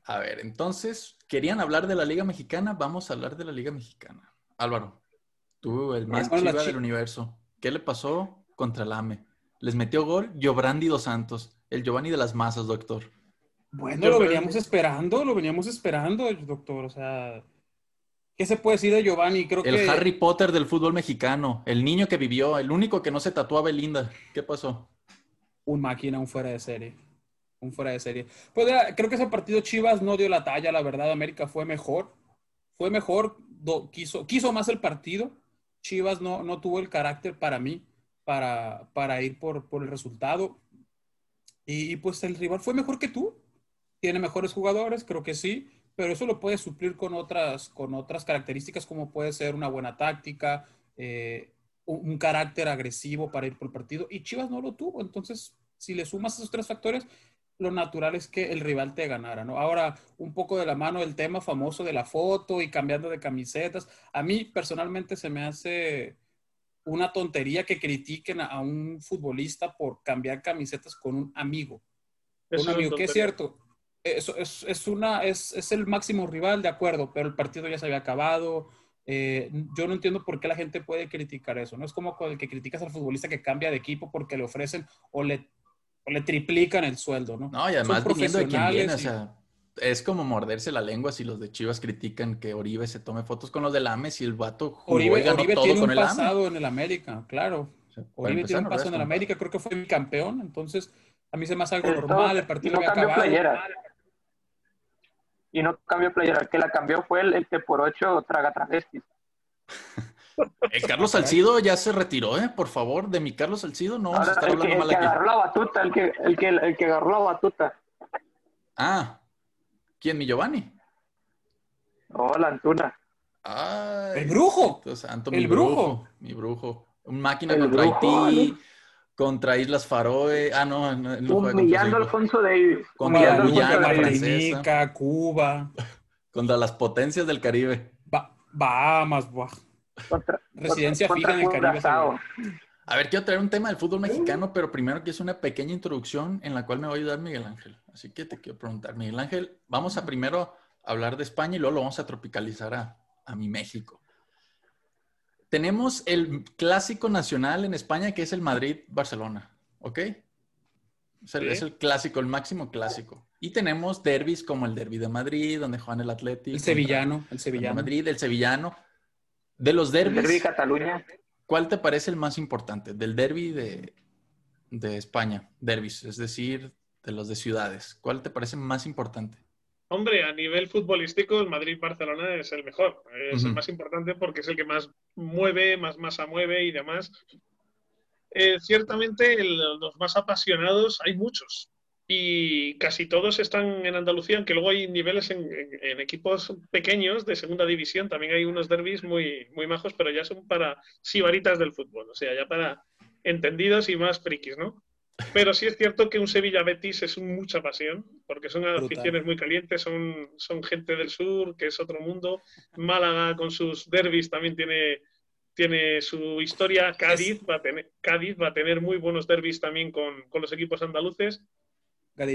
A ver, entonces, ¿querían hablar de la Liga Mexicana? Vamos a hablar de la Liga Mexicana. Álvaro, tú, el más chiva del universo. ¿Qué le pasó contra el AME? Les metió gol Giovanni Dos Santos, el Giovanni de las masas, doctor. Bueno, lo veníamos esperando, lo veníamos esperando, doctor. O sea, ¿qué se puede decir de Giovanni? Creo el Harry Potter del fútbol mexicano, el niño que vivió, el único que no se tatuaba Belinda. ¿Qué pasó? Un máquina, un fuera de serie un fuera de serie. Pues creo que ese partido Chivas no dio la talla, la verdad. América fue mejor. Fue mejor, quiso, quiso más el partido. Chivas no, no tuvo el carácter para mí, para, para ir por, por el resultado. Y, pues el rival fue mejor que tú. Tiene mejores jugadores, creo que sí. Pero eso lo puedes suplir con otras, con otras características como puede ser una buena táctica, eh, un, un carácter agresivo para ir por el partido. Y Chivas no lo tuvo. Entonces, si le sumas esos tres factores, lo natural es que el rival te ganara, ¿no? Ahora, un poco de la mano del tema famoso de la foto y cambiando de camisetas. A mí personalmente se me hace una tontería que critiquen a, a un futbolista por cambiar camisetas con un amigo. Eso un amigo, que es cierto, es, es una, es, es el máximo rival, de acuerdo, pero el partido ya se había acabado. Eh, yo no entiendo por qué la gente puede criticar eso. No es como con el que criticas al futbolista que cambia de equipo porque le ofrecen o le, o le triplican el sueldo, ¿no? No, y además viniendo de quien viene, o profesionales sea, es como morderse la lengua si los de Chivas critican que Oribe se tome fotos con los del AMES y el vato jugó Oribe, y ganó Oribe todo tiene con un el AME. pasado en el América, claro. O sea, para Oribe empezar, tiene un no pasado en el. América, creo que fue mi campeón, entonces a mí se me hace algo normal, el partido no había acabado. playera. Y no cambió playera. El que la cambió fue el, el que por ocho traga travestis. Eh, Carlos Salcido ya se retiró, ¿eh? Por favor, de mi Carlos Salcido no vamos a Ahora, estar el que, hablando el mal que aquí. agarró la batuta, el que, el, que, el que agarró la batuta. Ah, ¿quién? ¿Mi Giovanni? Oh, la Antuna. Ay, ¡El brujo! ¡El mi brujo. brujo! Mi brujo. Un máquina El contra brujo, Haití, contra Islas Faroe. Ah, no, no, no Humillando a Alfonso Davis. Contra Humillando a Guyana, Alfonso Davis. francesa. Martinica, Cuba, contra las potencias del Caribe. Ba- Bahamas, buah. Contra, Residencia contra- fija en el Caribe. A ver, quiero traer un tema del fútbol mexicano, pero primero que es una pequeña introducción en la cual me va a ayudar Miguel Ángel. Así que te quiero preguntar, Miguel Ángel, vamos a primero hablar de España y luego lo vamos a tropicalizar a, a mi México. Tenemos el clásico nacional en España que es el Madrid-Barcelona, ¿ok? Es el, Sí. es el clásico, el máximo clásico. Y tenemos derbis como el derby de Madrid, donde juegan el Atlético. El sevillano, el sevillano. Madrid, el sevillano. De los El derbi de derbis, Cataluña. ¿Cuál te parece el más importante? Del derby de, de España, derbis, es decir, de los de ciudades. ¿Cuál te parece más importante? Hombre, a nivel futbolístico, el Madrid-Barcelona es el mejor. Es el más importante porque es el que más mueve, más masa mueve y demás. Eh, ciertamente, el- los más apasionados hay muchos. Y casi todos están en Andalucía, aunque luego hay niveles en, en- en equipos pequeños de segunda división. También hay unos derbis muy, muy majos, pero ya son para sibaritas del fútbol. O sea, ya para entendidos y más frikis, ¿no? Pero sí es cierto que un Sevilla-Betis es un- mucha pasión, porque son aficiones muy calientes, son, son gente del sur, que es otro mundo. Málaga con sus derbis también tiene, tiene su historia. Cádiz va, a tener, Cádiz va a tener muy buenos derbis también con, con los equipos andaluces.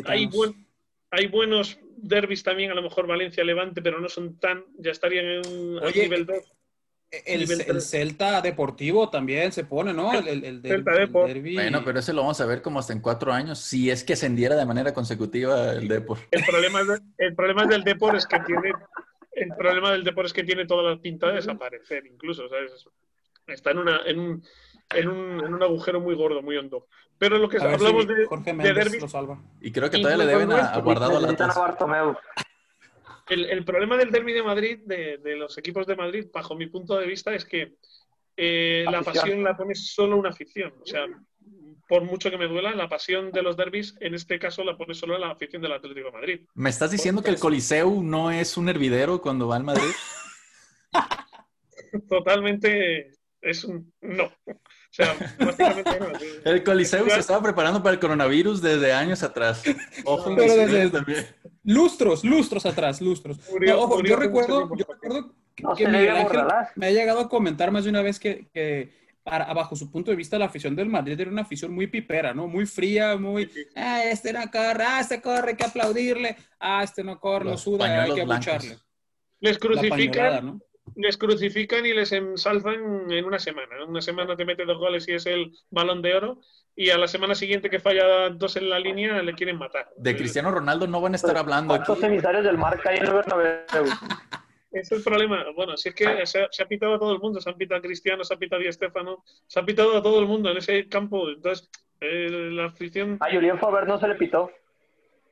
Hay, buen- hay buenos derbis también, a lo mejor Valencia-Levante, pero no son tan, ya estarían en un Oye, nivel 2. El, el. Celta Deportivo también se pone, ¿no? El, el, el, Celta el Depor. Bueno, pero ese lo vamos a ver como hasta en cuatro años, si es que ascendiera de manera consecutiva el Depor. El problema, de- el problema del Depor es que tiene el problema del Depor es que tiene toda la pinta de desaparecer, incluso, ¿sabes? Está en una en un, en un, en un agujero muy gordo, muy hondo. Pero lo que A ver si hablamos de, Jorge de Méndez derbis, lo salva. Y creo que todavía le deben a, a guardado a latas. El, el problema del derby de Madrid, de, de los equipos de Madrid, bajo mi punto de vista, es que eh, la pasión la pone solo una afición. O sea, por mucho que me duela, la pasión de los derbis, en este caso, la pone solo la afición del Atlético de Madrid. ¿Me estás diciendo que el Coliseo no es un hervidero cuando va al Madrid? Totalmente es un no. O sea, básicamente no. El Coliseo se estaba preparando para el coronavirus desde años atrás. Ojo, Pero desde- también. Lustros, lustros atrás, lustros. Murió- No, ojo, murió yo recuerdo, yo recuerdo que, No que Miguel Ángel me ha llegado a comentar más de una vez que, que para, bajo su punto de vista la afición del Madrid era una afición muy pipera, ¿no? Muy fría, muy, ah, este no corre, ah, este corre, hay que aplaudirle, ah, este no corre, no suda, hay que abucharle. Les crucifican, ¿no? Les crucifican y les ensalzan en una semana. En una semana te mete dos goles y es el balón de oro. Y a la semana siguiente que falla dos en la línea le quieren matar. De Cristiano Ronaldo no van a estar hablando aquí. ¿Cuántos emisarios del marca hay en el Bernabéu? Es el problema. Bueno, si es que se, se ha pitado a todo el mundo. Se han pitado a Cristiano, se ha pitado a Di Stéfano, se ha pitado a todo el mundo en ese campo. Entonces, eh, la afición. A Julián Faber no se le pitó.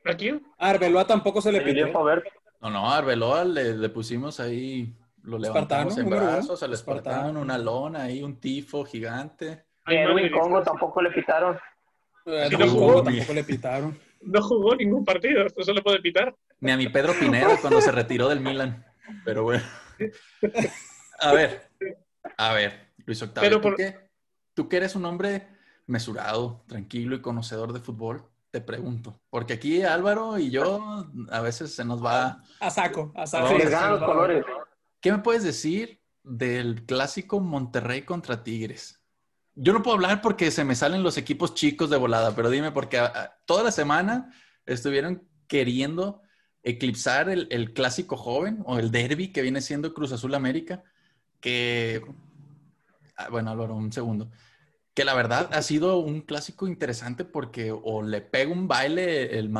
¿A quién? A Arbeloa tampoco se le Julián pitó. Faber. No, no, a Arbeloa le, le pusimos ahí, lo levantamos Espartano, en brazos al Espartano, Espartano. una lona ahí, un tifo gigante. Ay, Edwin madre, Congo tampoco le pitaron. Eh, Sí, tampoco, jugó. tampoco le pitaron. No jugó ningún partido. Esto se le puede pitar. Ni a mi Pedro Pineda cuando se retiró del Milan. Pero bueno. A ver, a ver, Luis Octavio, ¿tú, qué? ¿tú que eres un hombre mesurado, tranquilo y conocedor de fútbol? Te pregunto, porque aquí Álvaro y yo a veces se nos va... A saco, a saco. los colores. ¿Qué me puedes decir del clásico Monterrey contra Tigres? Yo no puedo hablar porque se me salen los equipos chicos de volada, pero dime, porque ah, ah, toda la semana estuvieron queriendo eclipsar el, clásico joven o el derby que viene siendo Cruz Azul América, que, ah, bueno, Álvaro, un segundo, que la verdad ha sido un clásico interesante porque o le pega un baile el,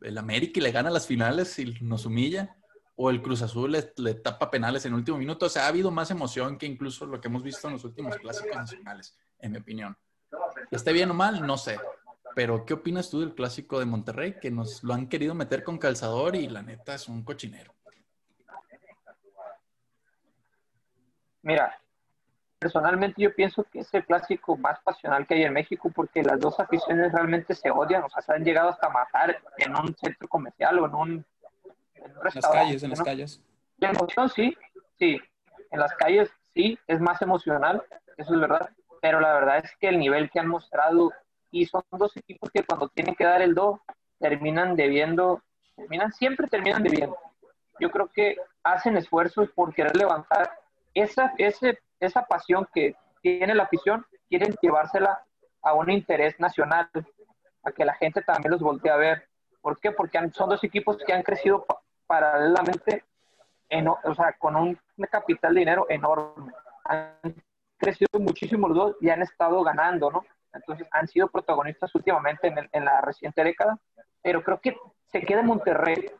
el, América y le gana las finales y nos humilla, o el Cruz Azul le, le, tapa penales en último minuto. O sea, ha habido más emoción que incluso lo que hemos visto en los últimos clásicos nacionales, en mi opinión. ¿Esté bien o mal? No sé. Pero, ¿qué opinas tú del clásico de Monterrey? Que nos lo han querido meter con calzador y la neta es un cochinero. Mira, personalmente yo pienso que es el clásico más pasional que hay en México porque las dos aficiones realmente se odian, o sea, se han llegado hasta matar en un centro comercial o en un, en las calles, en las calles. La emoción sí, sí, en las calles sí, es más emocional, eso es verdad, pero la verdad es que el nivel que han mostrado y son dos equipos que cuando tienen que dar el do terminan debiendo, terminan, siempre terminan debiendo. Yo creo que hacen esfuerzos por querer levantar esa, ese, esa pasión que tiene la afición, quieren llevársela a un interés nacional, a que la gente también los voltee a ver. ¿Por qué? Porque son dos equipos que han crecido paralelamente, en, o sea, con un capital de dinero enorme. Han crecido muchísimo los dos y han estado ganando, ¿no? entonces han sido protagonistas últimamente en, la reciente década, pero creo que se queda en Monterrey.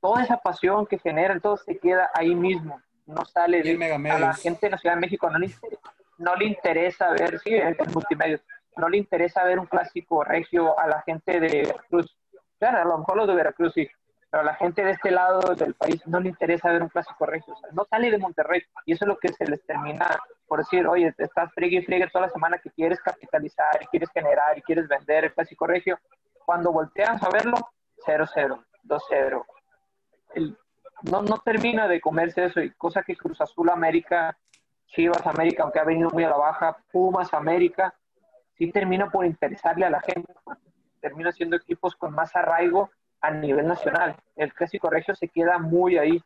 Toda esa pasión que generan, todo se queda ahí mismo, no sale de, a la gente de la Ciudad de México, no le, no le interesa ver, sí, en, multimedia, no le interesa ver un clásico regio a la gente de Veracruz. Claro, a lo mejor los de Veracruz sí, pero a la gente de este lado del país no le interesa ver un clásico regio, no sale de Monterrey, y eso es lo que se les termina por decir, oye, estás friegue y friegue toda la semana que quieres capitalizar y quieres generar y quieres vender el clásico regio. Cuando volteas a verlo, 0-0, 2-0. No, no termina de comerse eso, y cosa que Cruz Azul América, Chivas América, aunque ha venido muy a la baja, Pumas América, sí termina por interesarle a la gente. Termina siendo equipos con más arraigo a nivel nacional. El clásico regio se queda muy ahí.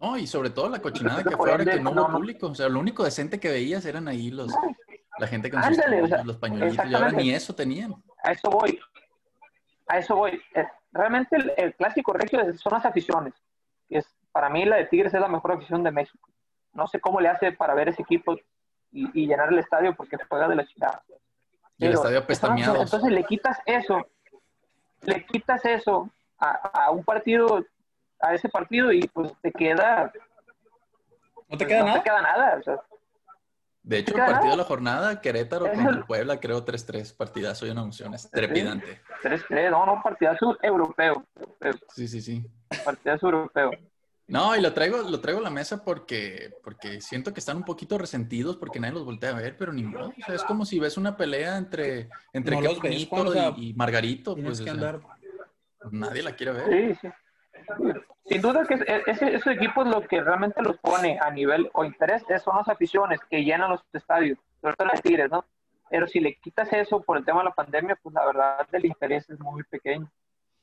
No, y sobre todo la cochinada que fue ahora que no hubo público. O sea, lo único decente que veías eran ahí los, la gente con sus, los pañuelitos. Y ahora ni eso tenían. A eso voy. A eso voy. Eh, realmente el, clásico regio son las aficiones. Es, para mí la de Tigres es la mejor afición de México. No sé cómo le hace para ver ese equipo y, llenar el estadio porque juega de la ciudad. Y el estadio apestamiado. Entonces le quitas eso, le quitas eso a, a un partido a ese partido y pues te queda... ¿No te queda nada? No te queda nada. de hecho, el partido de la jornada, Querétaro contra Puebla, creo 3-3, partidazo y una emoción es trepidante. 3-3, no, no, partidazo europeo, Sí, sí, sí. Partidazo europeo. No, y lo traigo, lo traigo a la mesa porque, porque siento que están un poquito resentidos porque nadie los voltea a ver, pero ni modo. O sea, es como si ves una pelea entre, entre y, Margarito. Pues, nadie la quiere ver. Sí, sí. Sin duda que ese, ese equipo es lo que realmente los pone a nivel o interés, son las aficiones que llenan los estadios, sobre todo las Tigres, ¿no? Pero si le quitas eso por el tema de la pandemia, pues la verdad el interés es muy pequeño,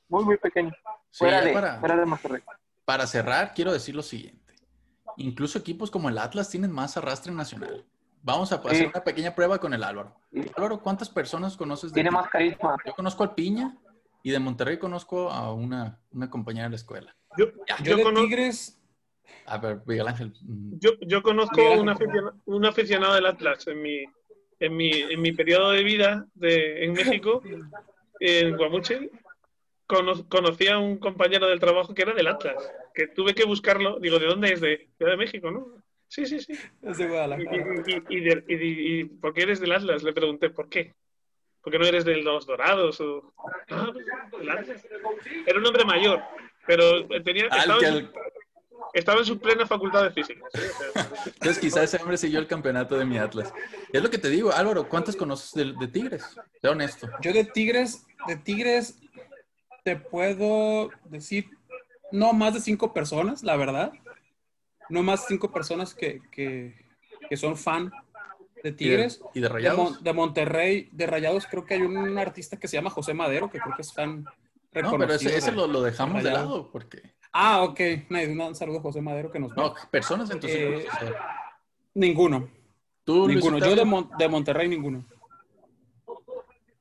muy, muy pequeño. fuera, de, para, fuera de Para cerrar, quiero decir lo siguiente. Incluso equipos como el Atlas tienen más arrastre nacional. Vamos a hacer una pequeña prueba con el Álvaro. Álvaro, ¿cuántas personas conoces? De Tiene más carisma. Yo conozco al Piña, y de Monterrey conozco a una, una compañera de la escuela. Yo, yo, de Tigres. A ver, Miguel Ángel. Mm. Yo, yo conozco un aficionado, un aficionado, del Atlas en mi, en mi, en mi periodo de vida de, en México, en Guamuche. conocí a un compañero del trabajo que era del Atlas, que tuve que buscarlo. Digo, ¿de dónde es? De Ciudad de México, ¿no? Sí, sí, sí. Es de Guadalajara. Y, y, y, y, ¿por qué eres del Atlas? Le pregunté, ¿por qué? ¿Por qué no eres de los dorados? O... Ah, era un hombre mayor, pero tenía, estaba, en su, plena facultad de física. Entonces quizás ese hombre siguió el campeonato de mi Atlas. es lo que te digo, Álvaro, ¿cuántos conoces de, Tigres? Sé honesto. Yo de Tigres, de Tigres te puedo decir no más de cinco personas, la verdad. No más de cinco personas que, que, que son fan de Tigres. ¿Y de, Rayados? De, Monterrey, de Rayados, creo que hay un artista que se llama José Madero, que creo que es fan reconocido. No, pero ese, lo, lo, dejamos de, lado porque... Ah, ok. Un saludo a José Madero que nos ve. No, personas en tu eh, Ninguno. ¿Tú, ninguno. Yo de, de Monterrey, ninguno.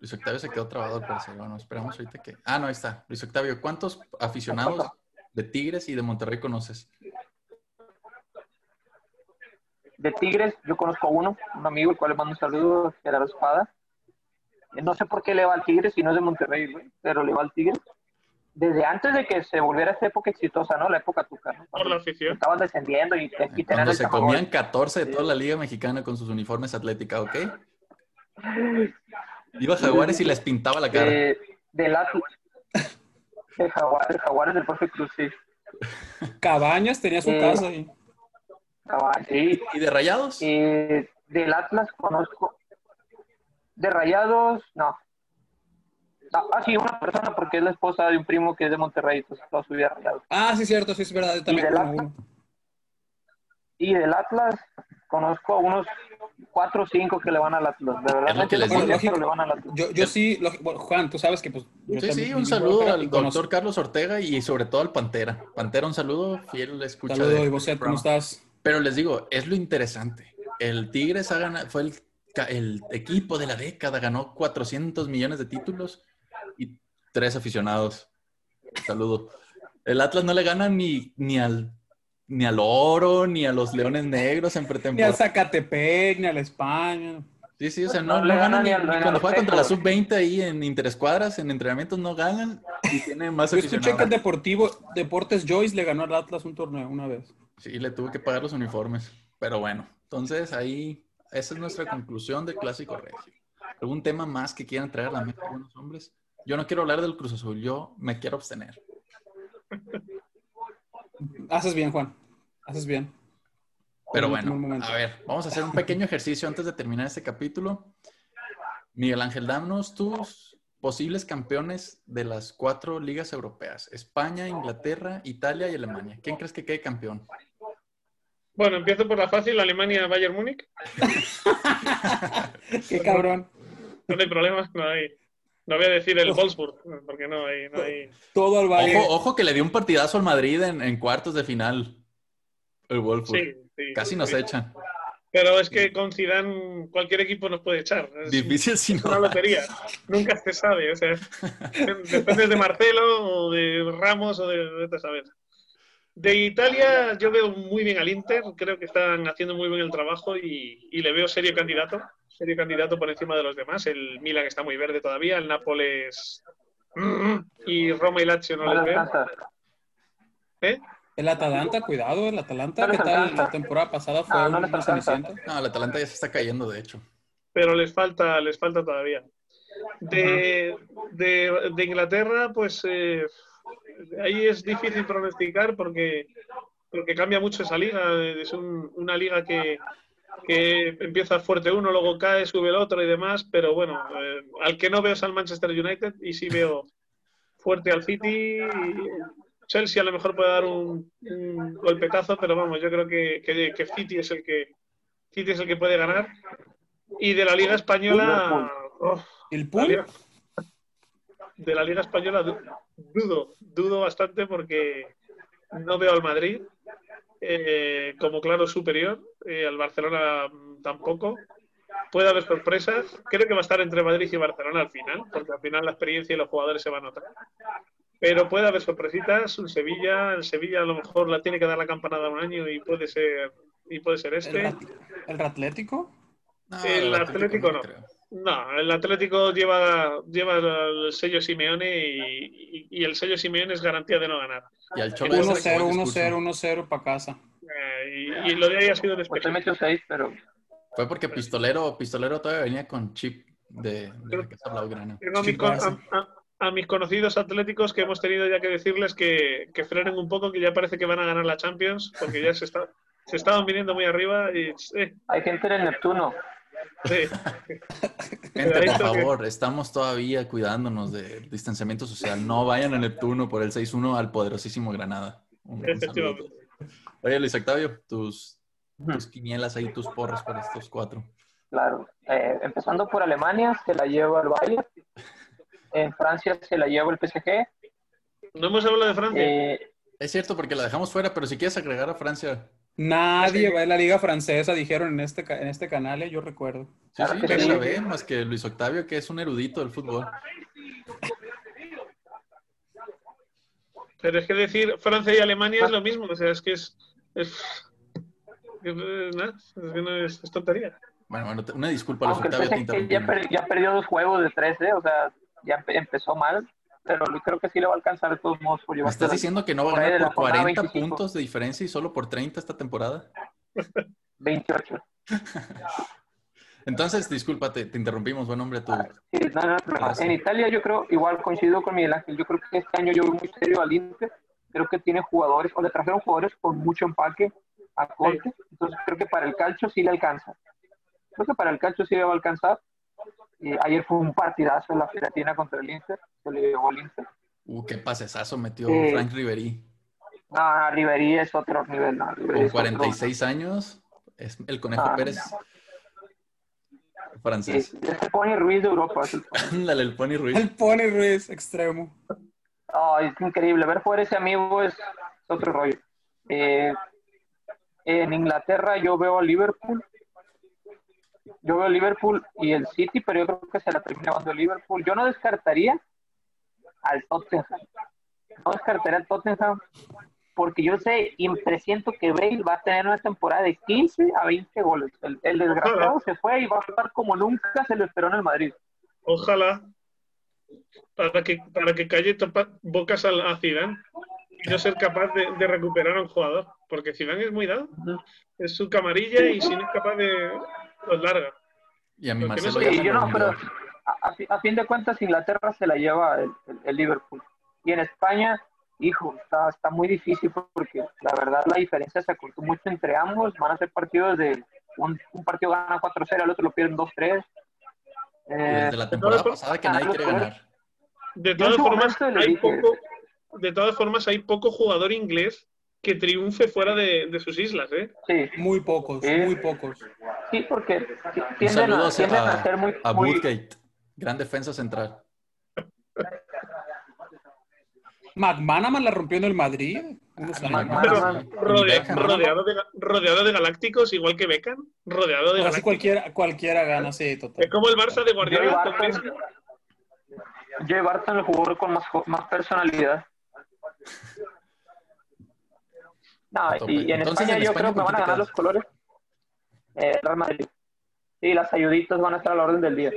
Luis Octavio se quedó trabado al Bueno, esperamos ahorita que. Ah, no, ahí está. Luis Octavio, ¿cuántos aficionados de Tigres y de Monterrey conoces? De Tigres, yo conozco a uno, un amigo, el cual le mando un saludo, Gerardo Espada. Eh, no sé por qué le va al Tigres si no es de Monterrey, pero le va al Tigres. Desde antes de que se volviera esta época exitosa, ¿no? La época Tuca, ¿no? Por la afición. Estaban descendiendo y, y Cuando se comían 14 de toda la Liga Mexicana con sus uniformes atlética, ¿ok? Iba a Jaguares y les pintaba la cara. De, del Atlas. De Jaguares, Jaguares del Profe Cruz, sí. Cabañas tenía su eh, casa ahí. Cabañas, sí. ¿Y de Rayados? Eh, del Atlas conozco. De Rayados, no. Ah, sí, una persona porque es la esposa de un primo que es de Monterrey, entonces toda su vida Rayados. Ah, sí, cierto, sí, es verdad. también y, del Atlas, y del Atlas conozco a unos cuatro o cinco que le van al Atlas. De verdad, no que les le van al Atlas. Yo, yo sí, bueno, Juan, tú sabes que pues. sí, sí, un saludo al doctor Carlos Ortega y sobre todo al Pantera. Pantera, un saludo, fiel escucha. Saludo, y vos, ¿cómo estás? Pero les digo, es lo interesante. El Tigres ha ganado, fue el, el equipo de la década, ganó 400 millones de títulos y tres aficionados. Saludo. El Atlas no le gana ni, ni al ni al Oro, ni a los Leones Negros en pretemporada. Ni al Zacatepec, ni a la España. Sí, sí, o sea, no, no, ganan ni, cuando juega contra la sub-20 ahí en interescuadras, en entrenamientos, no ganan y tiene más Yo escuché que el Deportivo, Deportes Joyce le ganó al Atlas un torneo una vez. Sí, le tuvo que pagar los uniformes. Pero bueno, entonces ahí, esa es nuestra conclusión del Clásico Regio. ¿Algún tema más que quieran traer a la mesa algunos hombres? Yo no quiero hablar del Cruz Azul, yo me quiero abstener. Haces bien, Juan. Haces bien. Pero bueno, a ver, vamos a hacer un pequeño ejercicio antes de terminar este capítulo. Miguel Ángel, danos tus posibles campeones de las cuatro ligas europeas. España, Inglaterra, Italia y Alemania. ¿Quién crees que quede campeón? Bueno, empiezo por la fácil, Alemania, Bayern Múnich. Qué cabrón. No hay problemas, no hay. No voy a decir el Wolfsburg, porque no hay, no hay... Todo al Bayern. Ojo, ojo, que le dio un partidazo al Madrid en, cuartos de final. El Wolfsburg. Sí, sí, Casi nos echan. Pero es que con Zidane cualquier equipo nos puede echar. Difícil si no. una lotería. Nunca se sabe. O sea, depende de Marcelo o de Ramos o de, de saber. De Italia yo veo muy bien al Inter. Creo que están haciendo muy bien el trabajo y, y le veo serio candidato serio candidato por encima de los demás. El Milan está muy verde todavía, el Nápoles y Roma y Lazio no les veo. ¿Eh? El Atalanta, cuidado, el Atalanta, ¿qué tal? La temporada pasada fue ah, no, un No, el Atalanta ya se está cayendo, de hecho. Pero les falta, les falta todavía. De, de, de Inglaterra, pues eh, ahí es difícil pronosticar porque, porque cambia mucho esa liga. Es una liga que, que empieza fuerte uno, luego cae, sube el otro y demás, pero bueno, eh, al que no veo es al Manchester United y sí veo fuerte al City. Chelsea a lo mejor puede dar un, golpetazo, pero vamos, yo creo que, que, City es el que City es el que puede ganar. Y de la Liga Española. ¿El Pool? De la Liga Española dudo, dudo bastante porque no veo al Madrid eh, como claro superior, eh, al Barcelona tampoco. Puede haber sorpresas. Creo que va a estar entre Madrid y Barcelona al final, porque al final la experiencia y los jugadores se van a notar. Pero puede haber sorpresitas. Un Sevilla, el Sevilla a lo mejor la tiene que dar la campanada un año y puede ser y puede ser este. ¿El, Atlético? el, Atlético, no. No, el Atlético lleva, lleva el sello Simeone y, el sello Simeone es garantía de no ganar. 1-0, 1-0, 1-0 para casa. Eh, y, lo de ahí ha sido después. Pues pero... Fue porque Pistolero, Pistolero todavía venía con chip de, de Casa Blaugrana. a, mis conocidos atléticos que hemos tenido ya que decirles que, que, frenen un poco, que ya parece que van a ganar la Champions, porque ya se, está, se estaban viniendo muy arriba y... Hay gente en el Neptuno. Sí. Gente, por favor, estamos todavía cuidándonos del distanciamiento social. No vayan a Neptuno por el 6-1 al poderosísimo Granada. Un, un saludo. Oye, Luis Octavio, tus, tus quinielas ahí, tus porros para estos cuatro. Claro. Eh, empezando por Alemania, se la lleva el Bayern. En Francia se la lleva el PSG. No hemos hablado de Francia. Eh, Es cierto, porque la dejamos fuera, pero si quieres agregar a Francia. Nadie va a la liga francesa, dijeron en este, en este canal, eh, yo recuerdo. Sí, Claro sí, que nadie sí. la ve, más que Luis Octavio, que es un erudito del fútbol. Pero es que decir Francia y Alemania es lo mismo. O sea, es que es. es, eh, es, no es, es tontería. Bueno, bueno, una disculpa, Luis aunque el Octavio, ya, per- ya perdió dos juegos de 13, o sea, ya empe- empezó mal. Pero creo que sí le va a alcanzar de todos modos por ¿Me llevar. estás diciendo que no va a ganar por jornada 40 25. puntos de diferencia y solo por 30 esta temporada? 28. Entonces, disculpa, te, te interrumpimos. Buen hombre, tú. Sí, no, no hay problema. Gracias. En Italia yo creo, igual coincido con Miguel Ángel, yo creo que este año yo veo muy serio al Inter, creo que tiene jugadores, o le trajeron jugadores con mucho empaque a Conte, entonces creo que para el calcio sí le alcanza. Creo que para el calcio sí le va a alcanzar. Eh, ayer fue un partidazo en la Fiorentina contra el Inter, se le llevó el Inter. Uh, qué pasesazo metió Eh, Frank Riveri. Ah, Ribery es otro nivel, no, Con es otro- 46 años, es el Conejo Ah, Pérez francés. se pone Ruiz de Europa. es el- Ándale, el Pony Ruiz. El Pony Ruiz, extremo. Ay, es increíble. Ver fuera ese amigo es, es otro rollo. Eh, en Inglaterra yo veo a Liverpool. Yo veo Liverpool y el City, pero yo creo que se la termina llevando Liverpool. Yo no descartaría al Tottenham. No descartaría al Tottenham porque yo sé y presiento que Bale va a tener una temporada de 15 a 20 goles. El, el desgraciado se fue y va a jugar como nunca se lo esperó en el Madrid. Ojalá. Para que, para que calle topa- bocas a, a Zidane y no ser capaz de, de recuperar a un jugador. Porque Zidane es muy dado. Es su camarilla y si no es capaz de. Los larga. Y a no Marcelo ya Sí, me yo no, pero a, a fi- a fin de cuentas Inglaterra se la lleva el, el- el Liverpool. Y en España, hijo, está, está muy difícil porque la verdad la diferencia se acortó mucho entre ambos. Van a ser partidos de un, un partido gana 4-0, el otro lo pierden 2-3. Y Eh, Desde la temporada pasada que nadie quiere ganar. De todas formas, hay dije- poco. De todas formas, hay poco jugador inglés que triunfe fuera de, de sus islas, ¿eh? sí, Muy pocos, Sí. muy pocos. sí, porque tienden, a, tienden a, a, ser muy... a muy- Woodgate, gran defensa central. McManaman la rompió en el Madrid. Ah, rodea- rodeado, de, rodeado de galácticos, igual que Beckham. Rodeado de galácticos. cualquiera, cualquiera gana, sí, total. Es como el Barça de Guardiola. con Barton, Barton, el jugador con más, más personalidad. No, y, y en Entonces, España en yo España, creo que ¿con van a ganar quedas? los colores. Eh, Real Madrid. Sí, las ayuditas van a estar a la orden del día.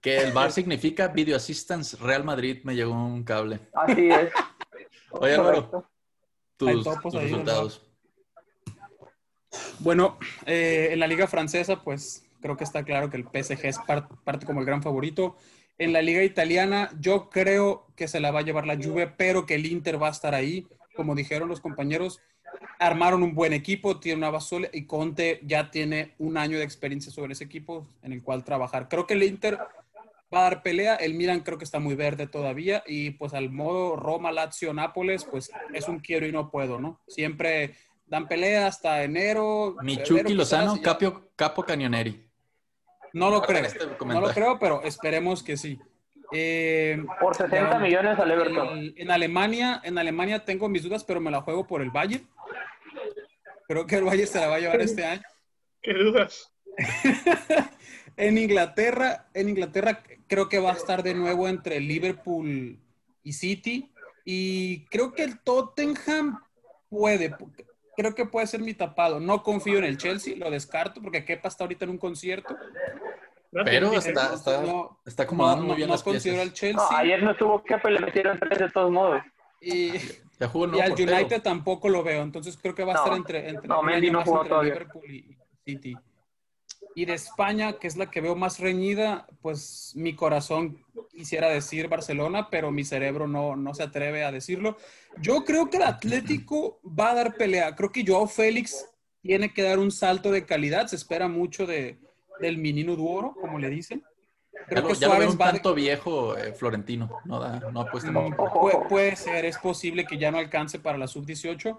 Que el VAR significa Video Assistance Real Madrid, me llegó un cable. Así es. Oye, Álvaro, tus, ahí, resultados. Bueno, eh, en la liga francesa, pues creo que está claro que el PSG es par- parte como el gran favorito. En la liga italiana, yo creo que se la va a llevar la Juve, pero que el Inter va a estar ahí. Como dijeron los compañeros, armaron un buen equipo, tiene una base sólida y Conte ya tiene un año de experiencia sobre ese equipo en el cual trabajar. Creo que el Inter va a dar pelea, el Milan creo que está muy verde todavía y pues al modo Roma, Lazio, Nápoles, pues es un quiero y no puedo, ¿no? Siempre dan pelea hasta enero. Michuki Lozano, ya. Capio, Capo Cañoneri. No lo creo, este no lo creo, pero esperemos que sí. Eh, Por 60 ya, millones al Everton. en Alemania, en Alemania tengo mis dudas, pero me la juego por el Bayern. Creo que el Bayern se la va a llevar este año. ¿Qué dudas? En Inglaterra, en Inglaterra creo que va a estar de nuevo entre Liverpool y City. Y creo que el Tottenham puede, creo que puede ser mi tapado. No confío en el Chelsea, lo descarto porque Kepa está ahorita en un concierto. Pero está, está, No, está acomodando no, muy bien no las considero al piezas. Chelsea. No, ayer no estuvo que le metieron tres de todos modos. y, Ya jugó el y al portero. United tampoco lo veo. Entonces creo que va a No, estar entre, entre, no, Mendy no más jugó entre todavía. Liverpool y y City. Y de España, que es la que veo más reñida, pues mi corazón quisiera decir Barcelona, pero mi cerebro no, no se atreve a decirlo. Yo creo que el Atlético va a dar pelea. Creo que Joao Félix tiene que dar un salto de calidad. Se espera mucho de, del menino Duoro, como le dicen. ya, lo, ya lo veo un tanto viejo eh, Florentino, no, da, no apuesta mucho. Puede, puede, ser, es posible que ya no alcance para la sub-18,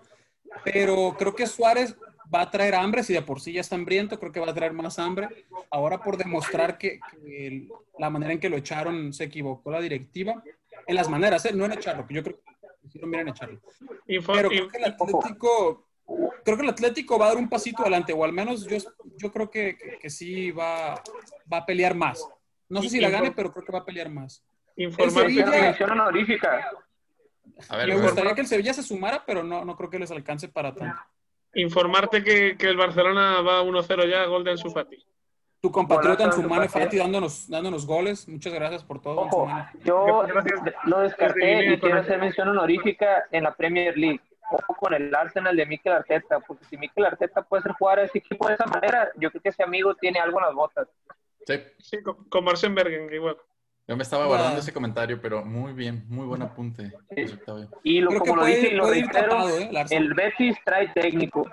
pero creo que Suárez va a traer hambre, si de por sí ya está hambriento, creo que va a traer más hambre. Ahora por demostrar que, que la manera en que lo echaron se equivocó la directiva, en las maneras, ¿eh? no en echarlo, que yo creo que hicieron bien en echarlo. Pero creo que el Atlético creo que el Atlético va a dar un pasito adelante, o al menos yo, yo creo que, que, que sí va, va a pelear más. No sé si la gane, pero creo que va a pelear más. Sevilla, honorífica. A ver, me gustaría que el Sevilla se sumara, pero no, no creo que les alcance para tanto. Informarte que, que el Barcelona va 1-0 ya, gol de Ansu Fati. Tu compatriota en su mano Fati dándonos, dándonos goles. Muchas gracias por todo. Ojo, yo lo descarté y quiero hacer mención honorífica en la Premier League. Ojo con el Arsenal de Mikel Arteta, porque si Mikel Arteta puede ser jugar a ese equipo de esa manera, yo creo que ese amigo tiene algo en las botas. Sí, sí con, Marcenbergen igual. Yo me estaba guardando ese comentario, pero muy bien, muy buen apunte. Sí. Y lo, como lo dije y lo reitero, tapado, ¿eh? el Betis trae técnico.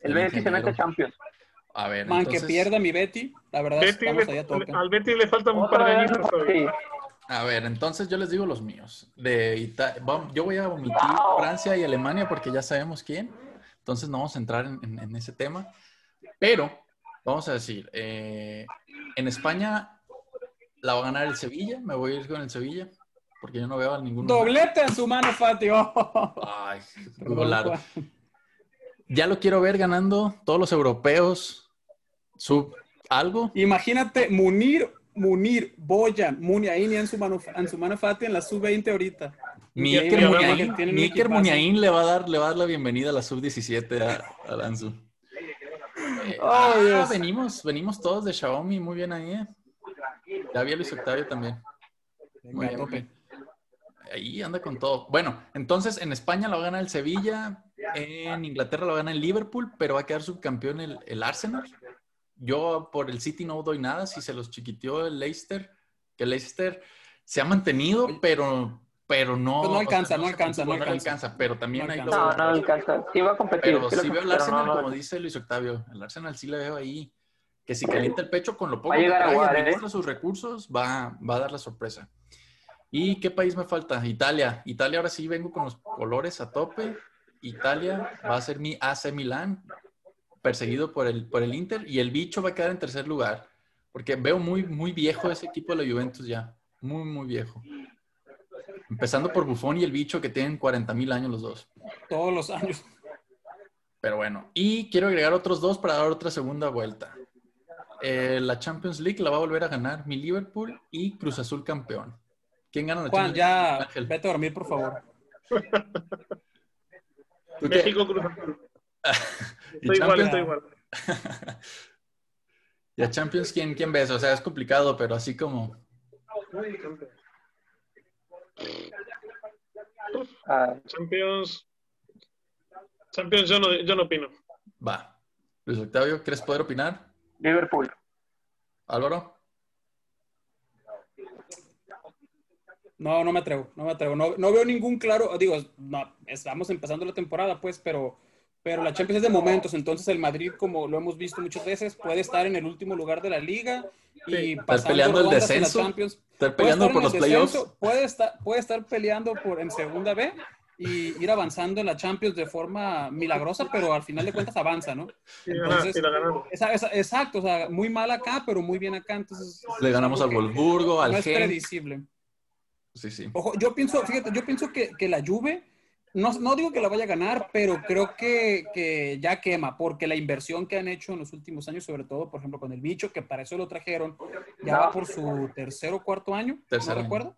El, el Betis se mete Champions. A ver, Man, entonces... que pierda mi Betty, la verdad Betty estamos le, allá a tope. Al Betty le faltan un par de años todavía. A ver, entonces yo les digo los míos. De Ita yo voy a omitir Francia y Alemania porque ya sabemos quién. Entonces no vamos a entrar en, en, en ese tema. Pero, vamos a decir, eh, en España la va a ganar el Sevilla. Me voy a ir con el Sevilla. Porque yo no veo a ninguno. Doblete en su mano, Fati. Oh. Ay, golazo. Ya lo quiero ver ganando todos los europeos. Sub algo. Imagínate Munir, Munir, Boyan, Muniain y Ansu, Ansu Fati en la sub-20 ahorita. Miker Muniain, Miker Muniain le va a dar, le va a dar la bienvenida a la sub-17 a, a Ansu. Eh, oh, ah, venimos, venimos todos de Xiaomi, muy bien ahí. Eh. Había Luis Octavio también. Muy bien, tope. Ahí anda con todo. Bueno, entonces en España lo va a ganar el Sevilla, en Inglaterra lo va a ganar el Liverpool, pero va a quedar subcampeón el, el Arsenal. Yo por el City no doy nada, si se los chiquiteó el Leicester, que el Leicester se ha mantenido, pero, pero no... Pues no alcanza, o sea, no, no, alcanza, no, no alcanza, alcanza. pero también no hay... No, no alcanza, sí va a competir. Pero sí, sí veo el Arsenal, como dice Luis Octavio, el Arsenal sí le veo ahí, que si calienta el pecho con lo poco que trae, jugar, ¿eh? sus recursos, va, va a dar la sorpresa. ¿Y qué país me falta? Italia. Italia ahora sí vengo con los colores a tope. Italia va a ser mi AC Milán, perseguido por el, por el Inter, y el bicho va a quedar en tercer lugar, porque veo muy, muy viejo ese equipo de la Juventus ya, muy, muy viejo. Empezando por Buffon y el bicho que tienen 40 mil años los dos. Todos los años. Pero bueno, y quiero agregar otros dos para dar otra segunda vuelta. Eh, la Champions League la va a volver a ganar mi Liverpool y Cruz Azul campeón. ¿Quién gana la Juan, Champions ya Ángel. vete a dormir, por favor. México Cruz Azul. Y Estoy igual, estoy igual. y a Champions, ¿quién, ¿quién ves? O sea, es complicado, pero así como... Ah, Champions. Champions, yo no, yo no opino. Va. Luis Octavio, ¿quieres poder opinar? Liverpool. Álvaro. No, no me atrevo, no me atrevo. No, no veo ningún claro, digo, no, estamos empezando la temporada, pues, pero, pero la Champions es de momentos, entonces el Madrid, como lo hemos visto muchas veces, puede estar en el último lugar de la liga y Estar pasando peleando el descenso. Champions. Estar peleando estar por los playoffs. Puede estar, puede estar peleando por, en segunda B y ir avanzando en la Champions de forma milagrosa, pero al final de cuentas avanza, ¿no? Entonces, sí, la ganamos. esa- esa- exacto, o sea, muy mal acá, pero muy bien acá, entonces... Le ganamos al Wolfsburgo, al No es Genk. predecible. Sí, sí. Ojo, yo pienso, fíjate, yo pienso que, que la Juve, no, no digo que la vaya a ganar, pero creo que, que ya quema, porque la inversión que han hecho en los últimos años, sobre todo, por ejemplo, con el bicho, que para eso lo trajeron, ya va por su tercer o cuarto año, no recuerdo.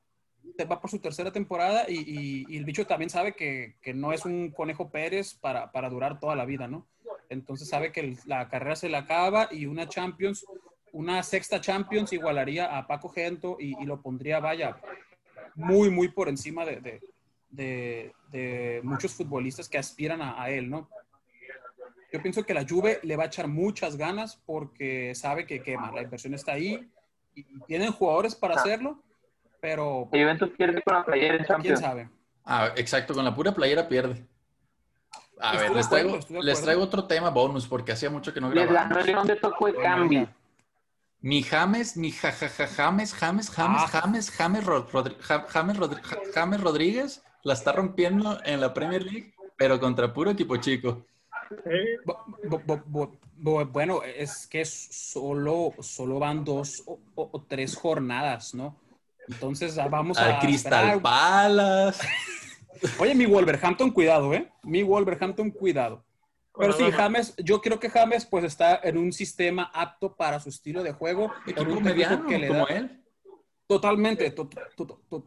Va por su tercera temporada y, y- y el bicho también sabe que, que no es un conejo Pérez para, para durar toda la vida, ¿no? Entonces sabe que la carrera se le acaba y una Champions, una sexta Champions igualaría a Paco Gento y, y lo pondría, vaya, muy, muy por encima de, de, de- de muchos futbolistas que aspiran a, a él, ¿no? Yo pienso que la Juve le va a echar muchas ganas porque sabe que quema, la inversión está ahí y tienen jugadores para Ah. hacerlo, pero El Juventus pierde con la playera en quién Champions. sabe. Ah, exacto, con la pura playera pierde. A Estoy ver, les acuerdo, traigo, de les acuerdo. traigo otro tema bonus porque hacía mucho que no Les ganó León de Toco de Cambi. Mi James, mi jajaja James, James, James, Ah. James, James, James Rodríguez la está rompiendo en la Premier League, pero contra puro equipo chico. bueno, es que solo, solo van dos o, o- tres jornadas, ¿no? Entonces ah, vamos a Al Crystal. Palace. Oye, mi Wolverhampton, cuidado, ¿eh? Mi Wolverhampton, cuidado. Pero sí, James, yo creo que James pues está en un sistema apto para su estilo de juego. Equipo un mediano, que le como da- él. Totalmente, to- to- to- to-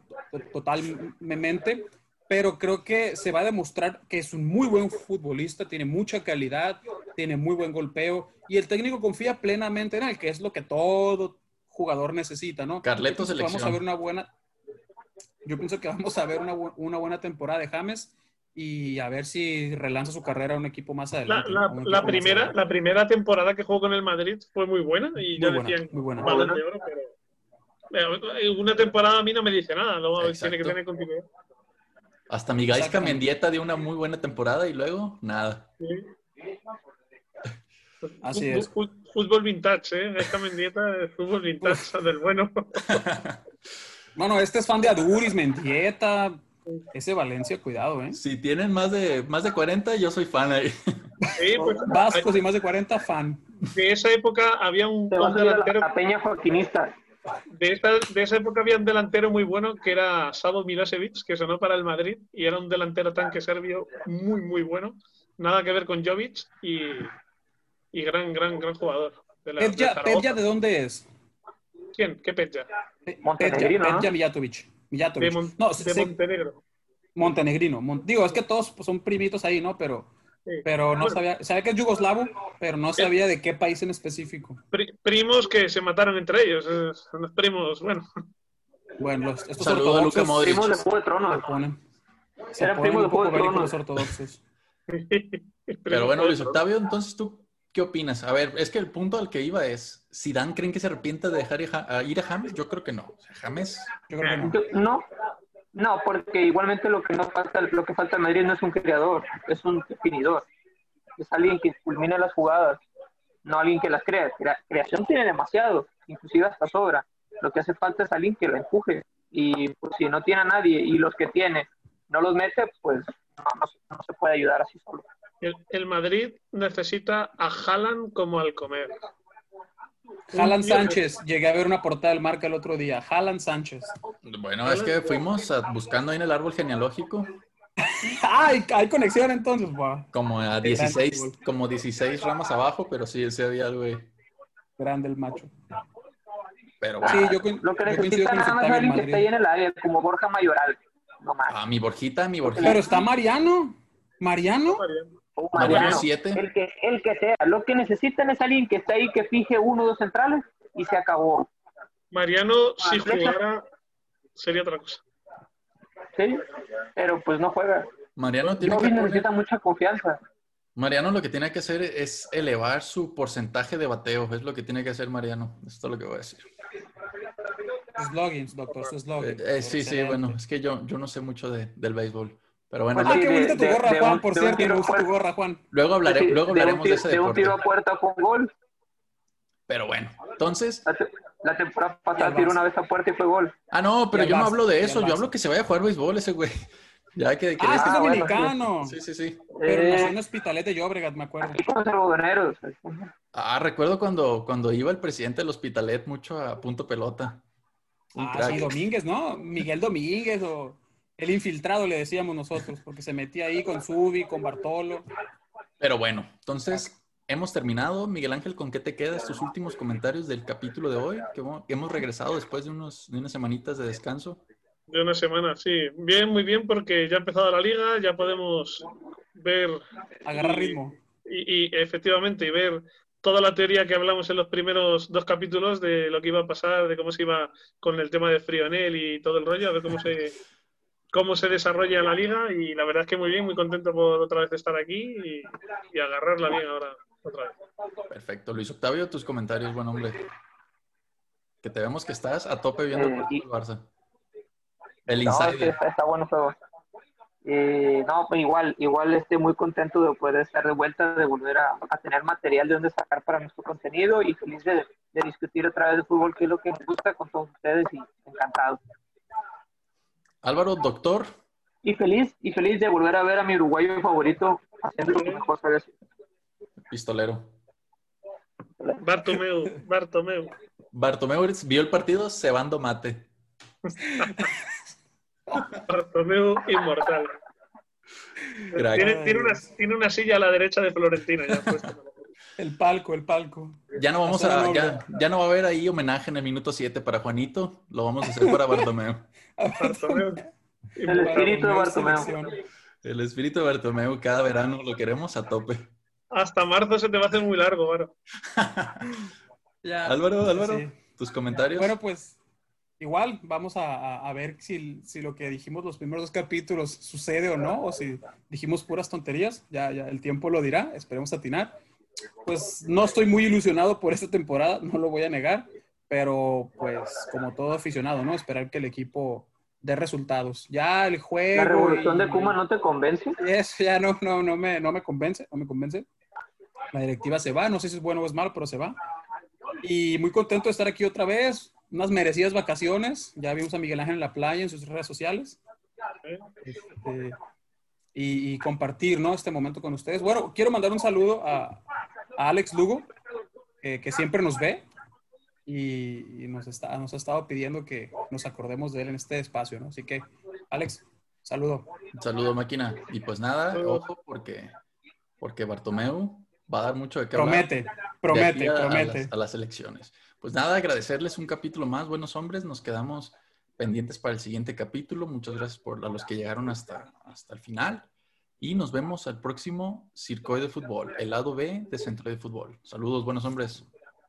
totalmente. Pero creo que se va a demostrar que es un muy buen futbolista, tiene mucha calidad, tiene muy buen golpeo y el técnico confía plenamente en él, que es lo que todo jugador necesita, ¿no? Carleto que Vamos a selección. ver una buena. Yo pienso que vamos a ver una, bu- una buena temporada de James y a ver si relanza su carrera a un equipo más La, adelante. la- la más primera, adelante. la primera temporada que jugó con el Madrid fue muy buena y ya Muy buena, decían muy buena. balón de oro, pero eh, una temporada a mí no me dice nada, luego tiene que tener continuidad. Hasta mi Gaisca. Mendieta dio una muy buena temporada y luego nada. Sí. Así es. Fútbol vintage, ¿eh? Esta mendieta de fútbol vintage del bueno. Bueno, este es fan de Aduris, Mendieta, ese Valencia, cuidado, ¿eh? Si tienen más de, más de 40, yo soy fan ahí. Sí, pues, Vascos y más de 40 fan. de esa época había un, Te vas a la, la peña joaquinista. De, esta- de esa época había un delantero muy bueno que era Savo Milosevic, que sonó para el Madrid y era un delantero tanque serbio muy, muy bueno. Nada que ver con Jovic y, y gran, gran, gran jugador. De la, de Petja, Zaragoza. Petja, ¿de dónde es? ¿Quién? ¿Qué Petja? Pe- Montenegrino, Petja, ¿no? Petja Mijatovic. Mijatovic. De, Mon- no, de sí, Montenegro. Montenegrino. Mon- digo, es que todos pues, son primitos ahí, ¿no? Pero, Sí. pero no Bueno, sabía, sabía que es yugoslavo, pero no sabía de qué país en específico. pri- primos que se mataron entre ellos. eh, Son los primos, bueno. Bueno, los, estos Saludo a Luka ortodoxos Modric. Primos de Juego de se ponen, se Era ponen primo un de poco bélicos los ortodoxos. Pero bueno, Luis Octavio, entonces tú, ¿qué opinas? A ver, es que el punto al que iba es, si Dan creen que se arrepiente de dejar ir a, James, yo creo que no. O sea, James, Yo creo que no. Yo- No, no, porque igualmente lo que no falta, lo que falta en Madrid no es un creador, es un definidor. Es alguien que culmina las jugadas, no alguien que las crea. Crea- creación tiene demasiado, inclusive hasta sobra. Lo que hace falta es alguien que lo empuje. Y pues, si no tiene a nadie y los que tiene no los mete, pues no, se- puede ayudar así solo. El, el Madrid necesita a Haaland como al comer. Tío- Sánchez, llegué a ver una portada del marca el otro día. Haaland Sánchez. bueno, es que fuimos a- buscando ahí en el árbol genealógico ¡Ay! Hay conexión entonces, como a Qué gran 16, fútbol. como 16 ramas abajo, pero sí, sí había algo ahí. Grande el macho. Pero Sí, bueno, yo, co- Lo que yo necesita nada más alguien que esté ahí en el área, como Borja Mayoral. No más. a mi Borjita, mi Borjita. Pero está Mariano. Mariano. O Mariano. El que, el que sea. Lo que necesitan es alguien que esté ahí, que fije uno o dos centrales y se acabó. Mariano, si jugara, sería otra cosa. ¿Sí? Pero pues no juega. Mariano tiene que poner- necesita mucha confianza. Mariano lo que tiene que hacer es elevar su porcentaje de bateo, es lo que tiene que hacer Mariano. Esto es lo que voy a decir. Sus logins, doctor, Eh, logins. eh, sí, sí, Excelente. bueno, es que yo, yo no sé mucho de- del béisbol. Pero bueno, Pues Ah, sí, qué bonita tu gorra, de Juan, un- por cierto. Me gusta tu gorra, Juan. luego, hablaré, Sí, luego de, un, hablaremos de tiro- ese de un deporte. tiro a puerta con gol. Pero bueno, entonces, La, te- la temporada pasada tiró una vez a puerta y fue gol. ah, no, pero yo no hablo de eso, yo hablo que se vaya a jugar béisbol ese güey. Ya que, que Ah, es que es bueno, dominicano. Sí, sí, sí. Pero Eh, nació en Hospitalet de Llobregat, me acuerdo. aquí con los algodoneros. Ah, recuerdo cuando, cuando iba el presidente del Hospitalet mucho a punto pelota. Un Ah, crack. sí, Domínguez, ¿no? Miguel Domínguez o el infiltrado le decíamos nosotros, porque se metía ahí con Subi, con Bartolo. Pero bueno, entonces hemos terminado. Miguel Ángel, ¿con qué te quedas tus últimos comentarios del capítulo de hoy? Que hemos- regresado después de, unos, de unas semanitas de descanso. De una semana, sí. Bien, muy bien, porque ya ha empezado la liga, ya podemos ver Agarrar Y- ritmo. y, y efectivamente y ver toda la teoría que hablamos en los primeros dos capítulos de lo que iba a pasar, de cómo se iba con el tema de Frionel y todo el rollo, a ver cómo se cómo se desarrolla la liga y la verdad es que muy bien, muy contento por otra vez estar aquí y, y agarrarla bien ahora otra vez. Perfecto. Luis Octavio, tus comentarios, buen hombre. Que te vemos que estás a tope viendo Eh, y- el Barça. El No, es que insider. está, está bueno. Eh, no, pues igual, igual estoy muy contento de poder estar de vuelta, de volver a, tener material de donde sacar para nuestro contenido y feliz de, discutir a través de fútbol, que es lo que me gusta con todos ustedes y encantado. Álvaro, doctor. Y feliz, y feliz de volver a ver a mi uruguayo favorito haciendo lo que mejor sabe Pistolero. Bartomeu, Bartomeu. Bartomeu vio el partido cebando mate. Bartomeu inmortal. Tiene, una, silla a la derecha de Florentino ya El palco, el palco. Ya no vamos a, ya, no va a haber ahí homenaje en el minuto 7 para Juanito, lo vamos a hacer para Bartomeu. El espíritu de Bartomeu. El espíritu de Bartomeu, cada verano lo queremos a tope. Hasta marzo se te va a hacer muy largo, Álvaro. Álvaro, Álvaro, tus comentarios. Bueno, pues igual vamos a, ver si, lo que dijimos los primeros dos capítulos sucede o no, o si dijimos puras tonterías, ya, ya el tiempo lo dirá, esperemos atinar. Pues no estoy muy ilusionado por esta temporada, no lo voy a negar, pero pues como todo aficionado, ¿no? Esperar que el equipo dé resultados. Ya el juego... ¿La revolución de Kuma no te convence? Eso ya no, no, no, me, no me convence, no me convence. La directiva se va, no sé si es bueno o es malo, pero se va. Y muy contento de estar aquí otra vez, unas merecidas vacaciones. Ya vimos a Miguel Ángel en la playa en sus redes sociales. Este, y, compartir ¿no? este momento con ustedes. Bueno, quiero mandar un saludo a, Alex Lugo, que siempre nos ve y, nos, está, nos ha estado pidiendo que nos acordemos de él en este espacio. ¿no? Así que, Alex, saludo. saludo, máquina. Y pues nada, ojo, porque, porque Bartomeu va a dar mucho de qué Promete, promete, promete. a las elecciones. Pues nada, agradecerles un capítulo más, buenos hombres. Nos quedamos pendientes para el siguiente capítulo. Muchas gracias por a los que llegaron hasta, hasta el final. Y nos vemos al próximo Circo de Fútbol, el lado B de Centro de Fútbol. Saludos, buenos hombres.